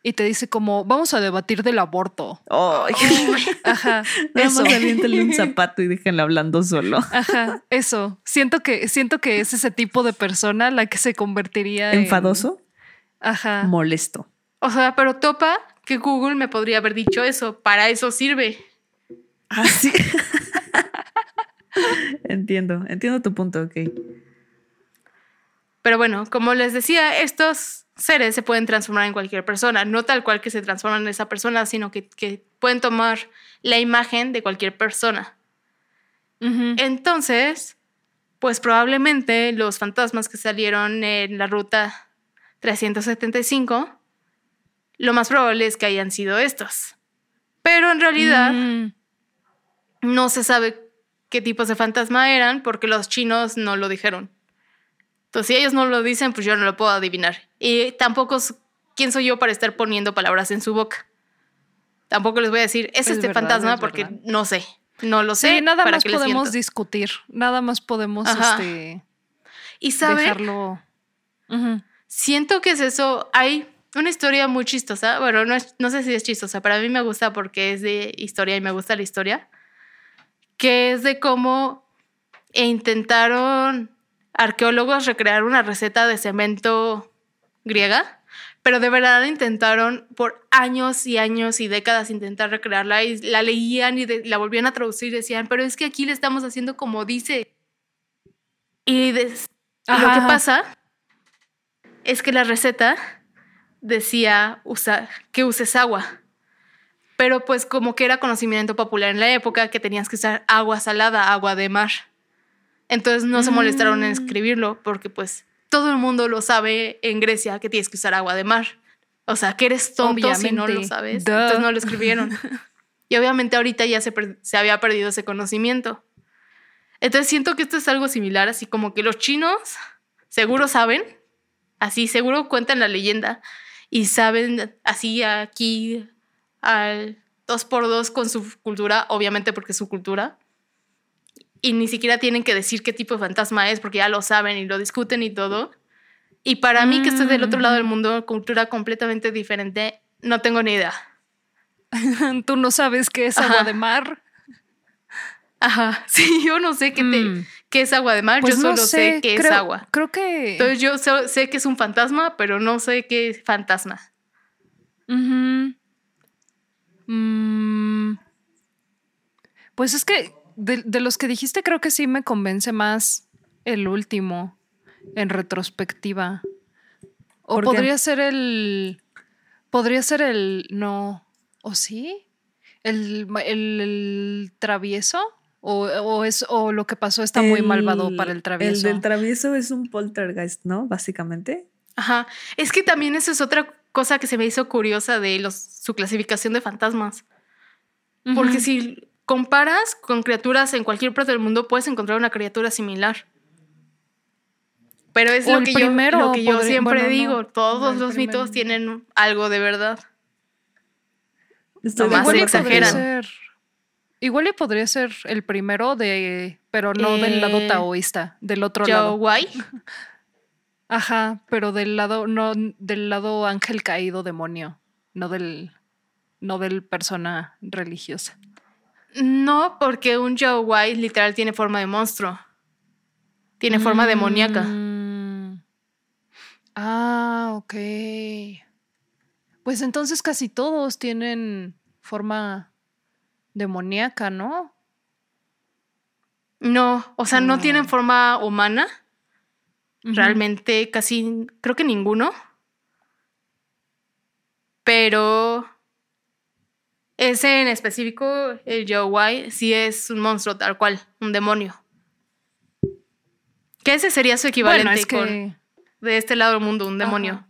y te dice como vamos a debatir del aborto. Ay, Ajá, nada eso. más aviéntale un zapato y déjenlo hablando solo. Ajá, eso. Siento que siento que es ese tipo de persona la que se convertiría en- Enfadoso, Ajá. molesto. O sea, pero topa que Google me podría haber dicho eso. Para eso sirve. Ah, sí. entiendo, entiendo tu punto, ok. Pero bueno, como les decía, estos seres se pueden transformar en cualquier persona, no tal cual que se transforman en esa persona, sino que, que pueden tomar la imagen de cualquier persona. Entonces, pues probablemente los fantasmas que salieron en la ruta 375, lo más probable es que hayan sido estos. Pero en realidad Mm. no se sabe qué tipos de fantasma eran porque los chinos no lo dijeron. Entonces, si ellos no lo dicen, pues yo no lo puedo adivinar. Y tampoco, ¿quién soy yo para estar poniendo palabras en su boca? Tampoco les voy a decir, es, Es este verdad, fantasma es porque verdad. no sé. No lo sé. Sí, nada ¿para más podemos discutir. Nada más podemos Ajá. este, Y sabe, dejarlo. Ujú. siento que es eso. Hay una historia muy chistosa. Bueno, no, es- no sé si es chistosa. Para mí me gusta porque es de historia y me gusta la historia. Que es de cómo intentaron arqueólogos recrear una receta de cemento griega. Pero de verdad intentaron por años y años y décadas intentar recrearla y la leían y de- la volvían a traducir y decían, pero es que aquí le estamos haciendo como dice. Y des- lo que pasa es que la receta decía usa- que uses agua. Pero pues como que era conocimiento popular en la época que tenías que usar agua salada, agua de mar. Entonces no se molestaron en Mm. escribirlo porque pues todo el mundo lo sabe en Grecia que tienes que usar agua de mar. O sea, que eres tonto si no lo Obviamente. sabes. Duh. Entonces no lo escribieron. y obviamente ahorita ya se, se había perdido ese conocimiento. Entonces siento que esto es algo similar, así como que los chinos seguro saben, así seguro cuentan la leyenda y saben así aquí al dos por dos con su cultura, obviamente porque es su cultura. Y ni siquiera tienen que decir qué tipo de fantasma es porque ya lo saben y lo discuten y todo. Y para mí, que estoy del otro lado del mundo, cultura completamente diferente, no tengo ni idea. Tú no sabes qué es Ajá. agua de mar. Ajá, sí, yo no sé qué, te- Mm. qué es agua de mar, Pues yo no solo sé, qué es creo- agua. Creo que. Entonces yo so- sé que es un fantasma, pero no sé qué es fantasma. Ujú. Mm. Pues es que de, de los que dijiste, creo que sí me convence más el último en retrospectiva. O podría ser el. Podría ser el. No. ¿O sí? ¿El, el- el travieso? O, o es, o lo que pasó está muy malvado para el travieso. El del travieso es un poltergeist, ¿no? Básicamente. Ajá. Es que también eso es otra cosa que se me hizo curiosa de los, su clasificación de fantasmas. Porque Ujú. si comparas con criaturas en cualquier parte del mundo, puedes encontrar una criatura similar. Pero es lo el que, primero yo, lo que yo podría- siempre bueno, no, digo. Todos no, los primero. mitos tienen algo de verdad. Estoy Nomás podría exageran. ser- igual y podría ser el primero de, pero no del lado Eh, taoísta, del otro Joe lado. White. Ajá, pero del lado, no, del lado ángel caído demonio, no del, no del persona religiosa. No, porque un Joe White literal tiene forma de monstruo. Tiene forma demoníaca. Mm. Ah, ok. Pues entonces casi todos tienen forma demoníaca, ¿no? No, o sea, no Mm. tienen forma humana. Realmente casi, creo que ninguno. Pero ese en específico, el White, sí es un monstruo tal cual, un demonio. Que ese sería su equivalente Bueno, es con- que de este lado del mundo, un demonio. Ajá.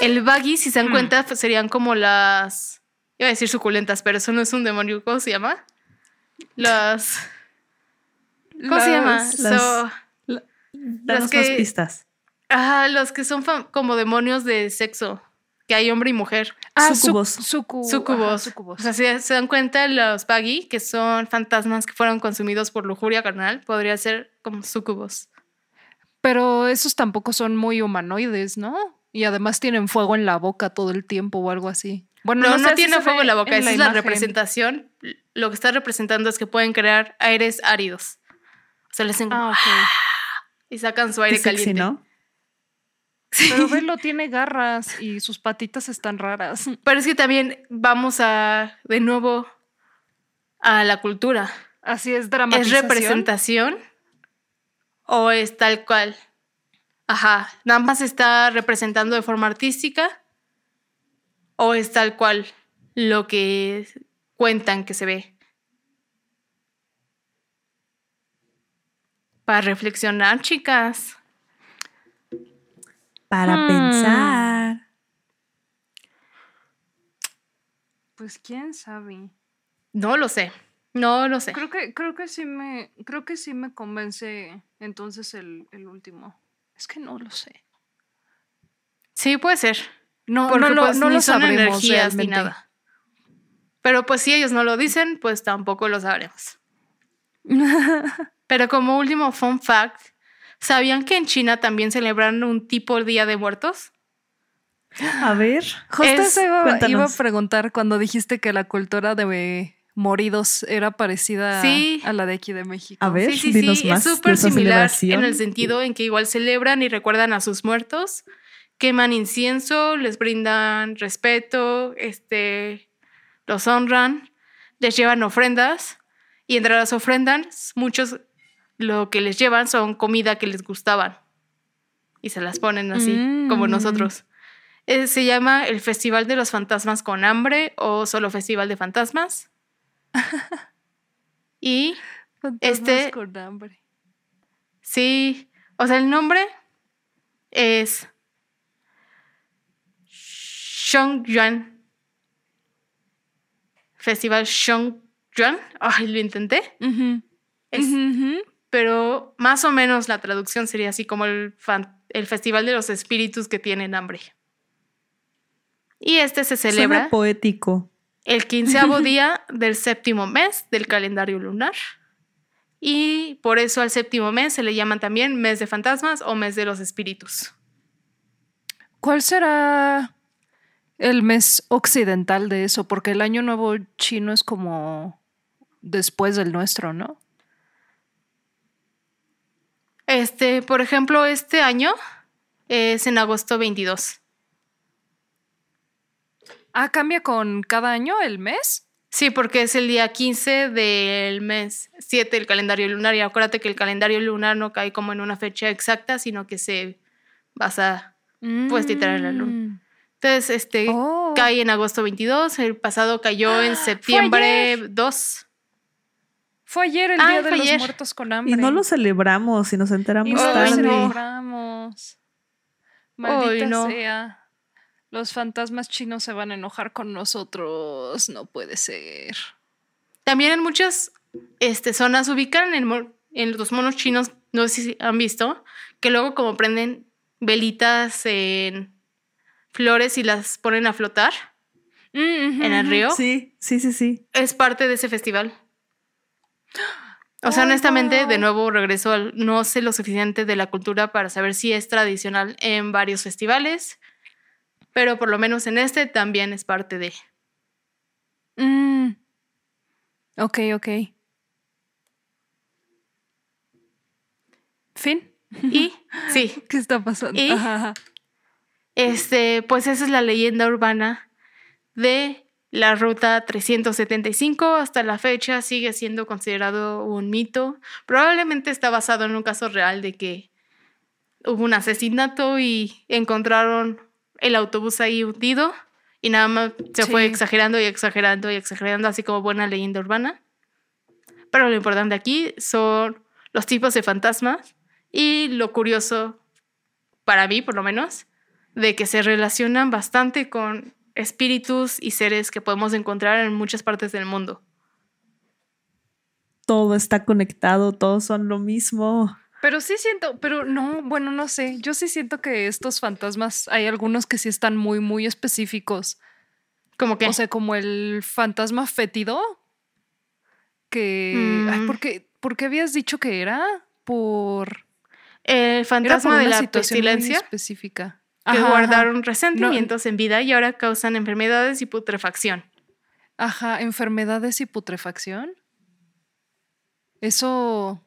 El Baggy, si se dan Hmm. cuenta, pues serían como las. Iba a decir suculentas, pero eso no es un demonio. ¿Cómo se llama? Las. ¿Cómo se llama? Las- las- So- más que- pistas. ah, los que son como demonios de sexo. Que hay hombre y mujer. Ah, Sucubos. suc- sucu- ajá, Sucubos. sucubos. O sea, si se dan cuenta, los Baggy, que son fantasmas que fueron consumidos por lujuria carnal, podría ser como sucubos. Pero esos tampoco son muy humanoides, ¿no? Y además tienen fuego en la boca todo el tiempo o algo así. Bueno, No, no, sé, tiene fuego en la boca, esa es la representación. Lo que está representando es que pueden crear aires áridos. O sea, les hacen Ah, ok. y sacan su Qué aire sexy, caliente. Pero Velo tiene garras y sus patitas están raras. Pero es que también vamos a, de nuevo, a la cultura. Así es ¿Es dramatización. representación o es tal cual? Ajá, nada más está representando de forma artística o es tal cual lo que cuentan que se ve. Para reflexionar, chicas. Para Hmm. pensar. Pues quién sabe. No lo sé. No lo sé. Creo que, creo que sí me, creo que sí me convence entonces el, el último. Es que no lo sé. Sí, puede ser. No, Porque no lo, pues, no ni lo son sabremos energías ni nada. Pero pues si ellos no lo dicen, pues tampoco lo sabremos. Pero como último fun fact, ¿sabían que en China también celebran un tipo Día de Muertos? A ver. Justo Es- eso iba, iba a preguntar cuando dijiste que la cultura de moridos era parecida Sí. a la de aquí de México. A ver, sí, sí, dinos sí, más es súper similar en el sentido en que igual celebran y recuerdan a sus muertos, queman incienso, les brindan respeto, este, los honran, les llevan ofrendas y entre las ofrendas muchos lo que les llevan son comida que les gustaban y se las ponen así como Mm. nosotros. Eh, se llama el Festival de los Fantasmas con Hambre o solo Festival de Fantasmas. y Fantasmas Este- con hambre. Sí, o sea, el nombre es Shangyuan. Festival Shangyuan. Ay, lo intenté. Es- ujú. Pero más o menos la traducción sería así como el, fan- el Festival de los Espíritus que tienen hambre. Y este se celebra Suena poético. el quinceavo día del séptimo mes del calendario lunar. Y por eso al séptimo mes se le llaman también mes de fantasmas o mes de los espíritus. ¿Cuál será el mes occidental de eso? Porque el año nuevo chino es como después del nuestro, ¿no? Este, por ejemplo, este año es en agosto 22. Ah, cambia con cada año el mes. Sí, porque es el día 15 del mes 7 del calendario lunar. Y acuérdate que el calendario lunar no cae como en una fecha exacta, sino que se basa. Pues, literal, en la luna. Mm. Entonces, este Oh. cae en agosto 22. El pasado cayó en septiembre 2. Fue ayer el Ah, día de los ayer. muertos con hambre. Y no lo celebramos y nos enteramos Y no lo tarde. no. celebramos. Maldita Ay, no. sea. Los fantasmas chinos se van a enojar con nosotros. No puede ser. También en muchas este, zonas ubican en, los monos chinos, no sé si han visto, que luego como prenden velitas en flores y las ponen a flotar Mm, en el río. Sí, sí, sí, sí. Es parte de ese festival. O sea, honestamente, de nuevo regreso al no sé lo suficiente de la cultura para saber si es tradicional en varios festivales, pero por lo menos en este también es parte de. Mm. Ok, ok. Fin. Y sí, ¿Qué está pasando? Este, pues esa es la leyenda urbana de la ruta 375. Hasta la fecha sigue siendo considerado un mito. Probablemente está basado en un caso real de que hubo un asesinato y encontraron el autobús ahí hundido y nada más se fue exagerando y exagerando y exagerando, así como buena leyenda urbana. Pero lo importante aquí son los tipos de fantasmas y lo curioso, para mí por lo menos, de que se relacionan bastante con espíritus y seres que podemos encontrar en muchas partes del mundo. Todo está conectado, todos son lo mismo. Pero sí siento, pero no, bueno, no sé. Yo sí siento que estos fantasmas, hay algunos que sí están muy, muy específicos. Como que O sea, como el fantasma fétido. Que. Ay, Mm. ¿por qué, por qué habías dicho que era? Por. el Era por fantasma de una la situación muy pestilencia específica. Que Ajá, ajá. guardaron resentimientos en vida y ahora causan enfermedades y putrefacción. Ajá, enfermedades y putrefacción. Eso,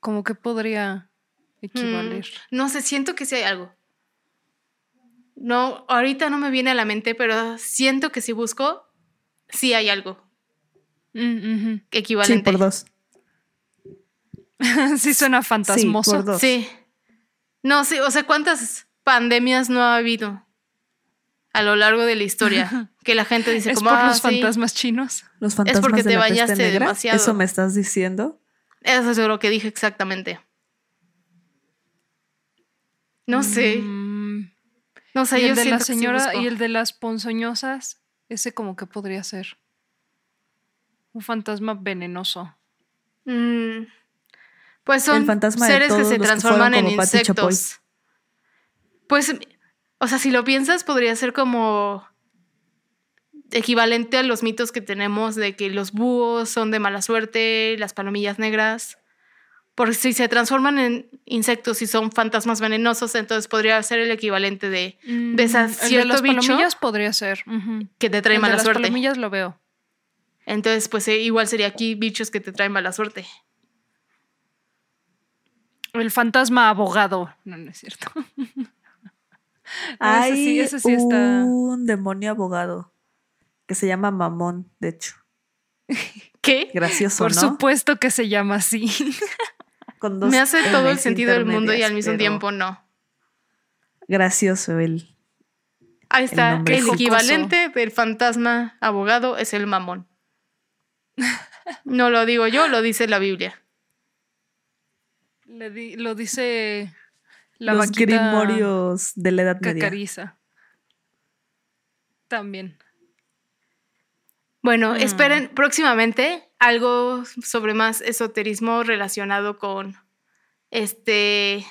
como que podría equivaler. Mm, no sé, siento que sí hay algo. No, ahorita no me viene a la mente, pero siento que si busco, sí hay algo Mm. Sí, equivalente. por dos. sí, suena fantasmoso. por dos. Sí. No, sí, o sea, ¿cuántas pandemias no ha habido a lo largo de la historia? Que la gente dice es como, por "Ah, los sí". fantasmas chinos. Los fantasmas porque de te la peste bañaste negra. demasiado. Eso me estás diciendo. Eso es lo que dije exactamente. No sé, Mm, no sé, y yo el de la señora y el de las ponzoñosas, ese como que podría ser. Un fantasma venenoso. Mm, Pues son El fantasma de seres que se que transforman en insectos. Pues, o sea, si lo piensas, podría ser como equivalente a los mitos que tenemos de que los búhos son de mala suerte, las palomillas negras. Porque si se transforman en insectos y son fantasmas venenosos, entonces podría ser el equivalente de ¿Ves a Mm, el de cierto las bicho? palomillas podría ser. que te trae El de mala las suerte. palomillas lo veo. Entonces, pues eh, igual sería aquí bichos que te traen mala suerte. El fantasma abogado. No, no es cierto. Hay sí, ese sí está. un demonio abogado que se llama Mamón, de hecho. ¿Qué? Gracioso, Por ¿no? supuesto que se llama así. Con dos Me hace todo el sentido del mundo y al mismo tiempo no. Gracioso él. Ahí está, el, jocoso. equivalente del fantasma abogado es el mamón. No lo digo yo, lo dice la Biblia. Le di- lo dice la Los grimorios de la Edad Media. cacariza. También. Bueno, Mm. esperen próximamente algo sobre más esoterismo relacionado con este.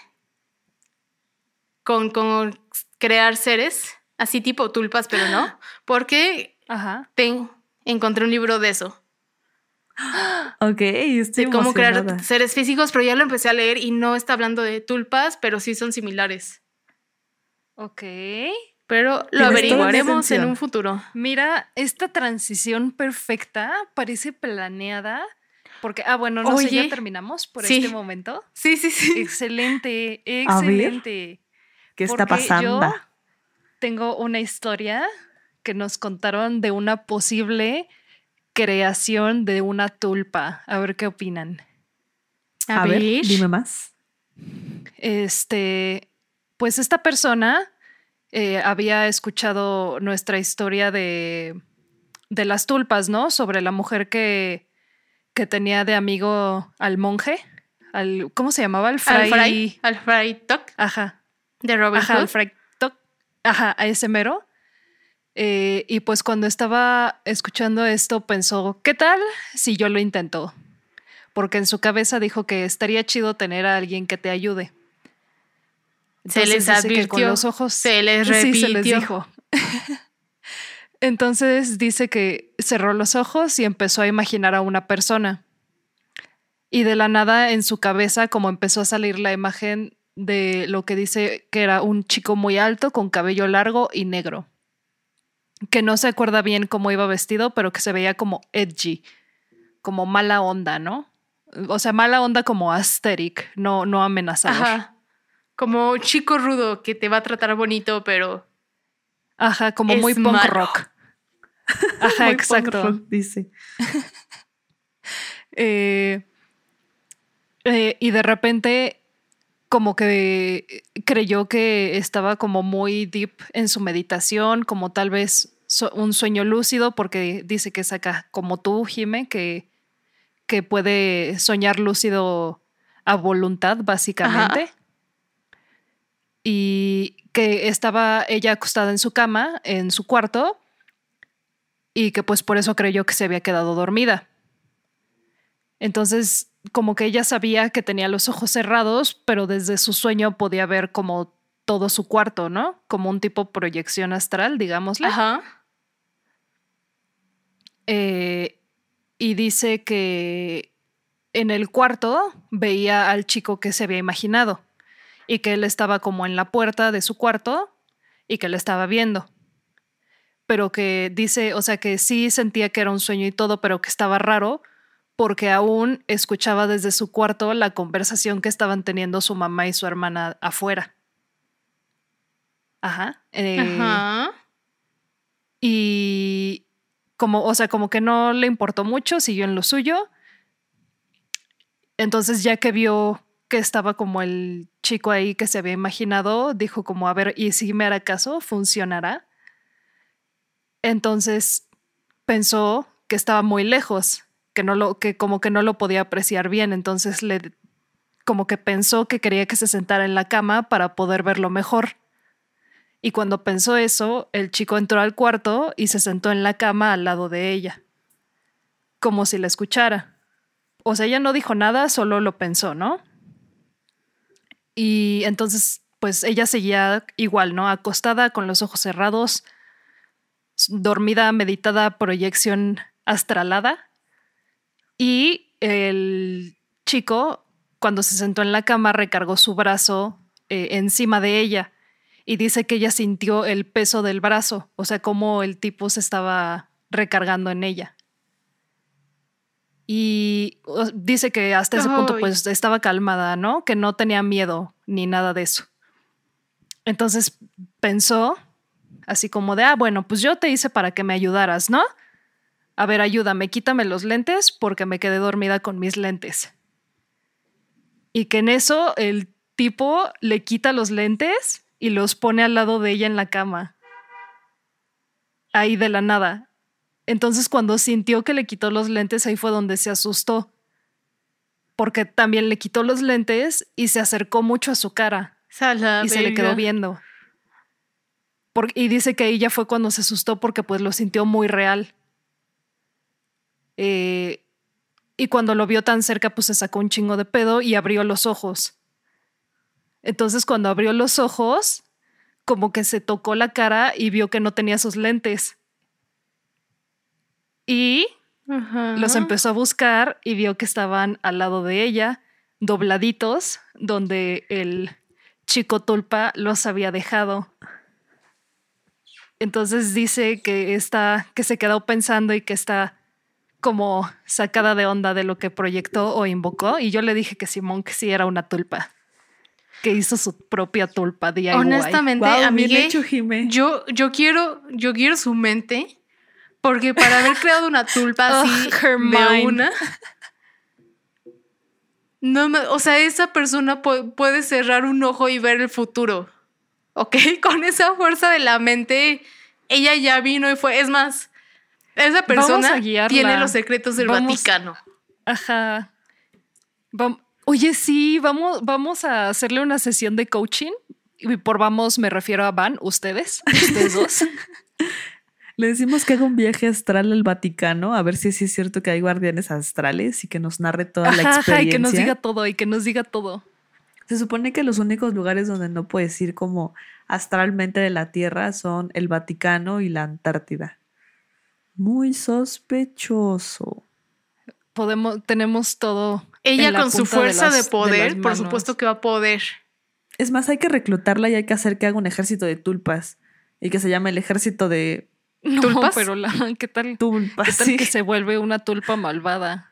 con, con crear seres, así tipo tulpas, pero no. Porque Ajá. encontré un libro de eso. Ok, estoy de cómo crear seres físicos, pero ya lo empecé a leer y no está hablando de tulpas, pero sí son similares. Ok. Pero lo averiguaremos en un futuro. Mira, esta transición perfecta parece planeada. Porque, ah, bueno, no sé, Oye, ya terminamos por sí. este momento. Sí, sí, sí. Excelente, excelente. ¿Qué está Porque pasando? yo tengo una historia que nos contaron de una posible creación de una tulpa. A ver qué opinan. A, A ver, ver, dime más. Este, pues esta persona eh, había escuchado nuestra historia de, de las tulpas, ¿no? Sobre la mujer que, que tenía de amigo al monje. Al, ¿Cómo se llamaba? Al Al fray. Al Fray Ajá. de Robert Ajá, Hood. al fray Toc. Ajá, a ese mero. Eh, y pues cuando estaba escuchando esto pensó, ¿qué tal si yo lo intento? Porque en su cabeza dijo que estaría chido tener a alguien que te ayude. Se les con advirtió, los ojos se les Sí, se les repitió. dijo. Entonces dice que cerró los ojos y empezó a imaginar a una persona. Y de la nada en su cabeza como empezó a salir la imagen de lo que dice que era un chico muy alto con cabello largo y negro. Que no se acuerda bien cómo iba vestido, pero que se veía como edgy, como mala onda, ¿no? O sea, mala onda como aesthetic, no, no amenazador. Ajá. Como chico rudo que te va a tratar bonito, pero Ajá, como Es muy punk malo. rock. Ajá, Muy exacto. punk rock, dice. Eh, eh, y de repente, como que creyó que estaba como muy deep en su meditación, como tal vez un sueño lúcido, porque dice que saca como tú, Jime, que, que puede soñar lúcido a voluntad, básicamente. Y que estaba ella acostada en su cama, en su cuarto, y que pues por eso creyó que se había quedado dormida. Entonces, como que ella sabía que tenía los ojos cerrados, pero desde su sueño podía ver como todo su cuarto, ¿no? Como un tipo proyección astral, digámosle. ajá. Eh, y dice que en el cuarto veía al chico que se había imaginado y que él estaba como en la puerta de su cuarto y que le estaba viendo. Pero que dice, o sea, que sí sentía que era un sueño y todo, pero que estaba raro porque aún escuchaba desde su cuarto la conversación que estaban teniendo su mamá y su hermana afuera. Ajá. Eh, Ajá. y como, o sea, como que no le importó mucho, siguió en lo suyo. Entonces, ya que vio que estaba como el chico ahí que se había imaginado, dijo como, a ver, ¿y si me hará caso? ¿Funcionará? Entonces pensó que estaba muy lejos, que no lo, que como que no lo podía apreciar bien. Entonces le como que pensó que quería que se sentara en la cama para poder verlo mejor. Y cuando pensó eso, el chico entró al cuarto y se sentó en la cama al lado de ella, como si la escuchara. O sea, ella no dijo nada, solo lo pensó, ¿no? Y entonces, pues ella seguía igual, ¿no? Acostada con los ojos cerrados, dormida, meditada, proyección astralada. Y el chico, cuando se sentó en la cama, recargó su brazo eh, encima de ella y dice que ella sintió el peso del brazo, o sea, como el tipo se estaba recargando en ella. Y dice que hasta ese punto pues estaba calmada, ¿no? Que no tenía miedo ni nada de eso. Entonces pensó así como de, ah, bueno, pues yo te hice para que me ayudaras, ¿no? A ver, ayúdame, quítame los lentes porque me quedé dormida con mis lentes. Y que en eso el tipo le quita los lentes y los pone al lado de ella en la cama. Ahí de la nada. Entonces cuando sintió que le quitó los lentes, ahí fue donde se asustó. porque también le quitó los lentes y se acercó mucho a su cara Sala, y se le quedó viendo. Por- y dice que ella fue cuando se asustó porque pues lo sintió muy real. Eh, y cuando lo vio tan cerca pues se sacó un chingo de pedo y abrió los ojos. Entonces cuando abrió los ojos como que se tocó la cara y vio que no tenía sus lentes. Y Ajá. los empezó a buscar y vio que estaban al lado de ella, dobladitos, donde el chico tulpa los había dejado. Entonces dice que está, que se quedó pensando y que está como sacada de onda de lo que proyectó o invocó. Y yo le dije que Simón que sí era una tulpa, que hizo su propia tulpa DIY. Honestamente, Wow, amigue, hecho, yo, yo quiero, yo quiero su mente, porque para haber creado una tulpa así her de mind. una, no me- o sea, esa persona pu- puede cerrar un ojo y ver el futuro, ¿ok? Con esa fuerza de la mente, ella ya vino y fue, es más, esa persona tiene los secretos del Vamos- Vaticano. Ajá. Vam- Oye, sí, vamos, vamos a hacerle una sesión de coaching. Y por vamos me refiero a Van, ustedes, ustedes dos. Le decimos que haga un viaje astral al Vaticano, a ver si sí es cierto que hay guardianes astrales y que nos narre toda la Ajá, ajá, experiencia. y que nos diga todo, y que nos diga todo. Se supone que los únicos lugares donde no puedes ir como astralmente de la Tierra son el Vaticano y la Antártida. Muy sospechoso. Podemos, tenemos todo. Ella en la con su punta fuerza de, las- de poder, por supuesto que va a poder. Es más, hay que reclutarla y hay que hacer que haga un ejército de tulpas y que se llame el ejército de No, ¿Tulpas? pero la, ¿qué tal? tulpas. ¿Qué tal sí. que se vuelve una tulpa malvada?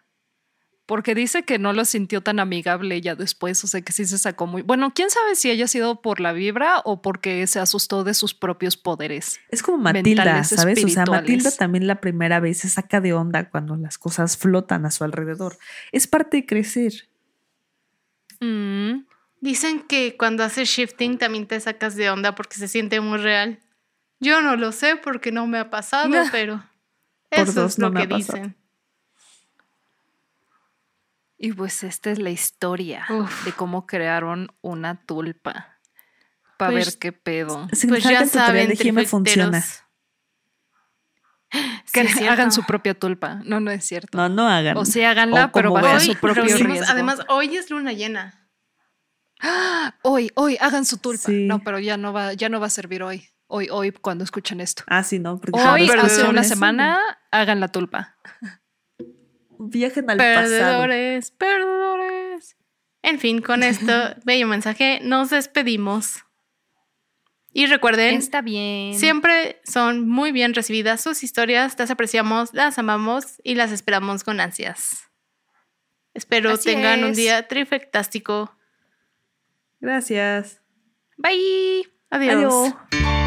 Porque dice que no lo sintió tan amigable ella después, o sea que sí se sacó muy... Bueno, quién sabe si haya sido por la vibra o porque se asustó de sus propios poderes. Es como Matilda, mentales, ¿sabes? O sea. Matilda también la primera vez se saca de onda cuando las cosas flotan a su alrededor. Es parte de crecer. Mm, Dicen que cuando haces shifting también te sacas de onda porque se siente muy real. Yo no lo sé porque no me ha pasado, pero Por eso dos es no lo que dicen. Y pues esta es la historia Uf. de cómo crearon una tulpa. Para Pues- ver qué pedo. Pues Significa ya saben, de funciona. Que Sí, hagan su propia tulpa. No, no es cierto. No, no hagan. O sí, háganla, O pero bajo vean. su propio reunimos- riesgo. además, hoy es luna llena. Hoy, hoy, hagan su tulpa. Sí. No, pero ya no va, ya no va a servir hoy. Hoy, hoy, cuando escuchen esto. Ah, sí, no. Porque Hoy, hace escuchan una semana, hagan la tulpa. Viajen al pasado. Perdedores, perdedores. En fin, con esto bello mensaje nos despedimos. Y recuerden, Está bien. siempre son muy bien recibidas sus historias, las apreciamos, las amamos y las esperamos con ansias. Espero Así tengan un día trifectástico. Gracias. Bye. Adiós. Adiós.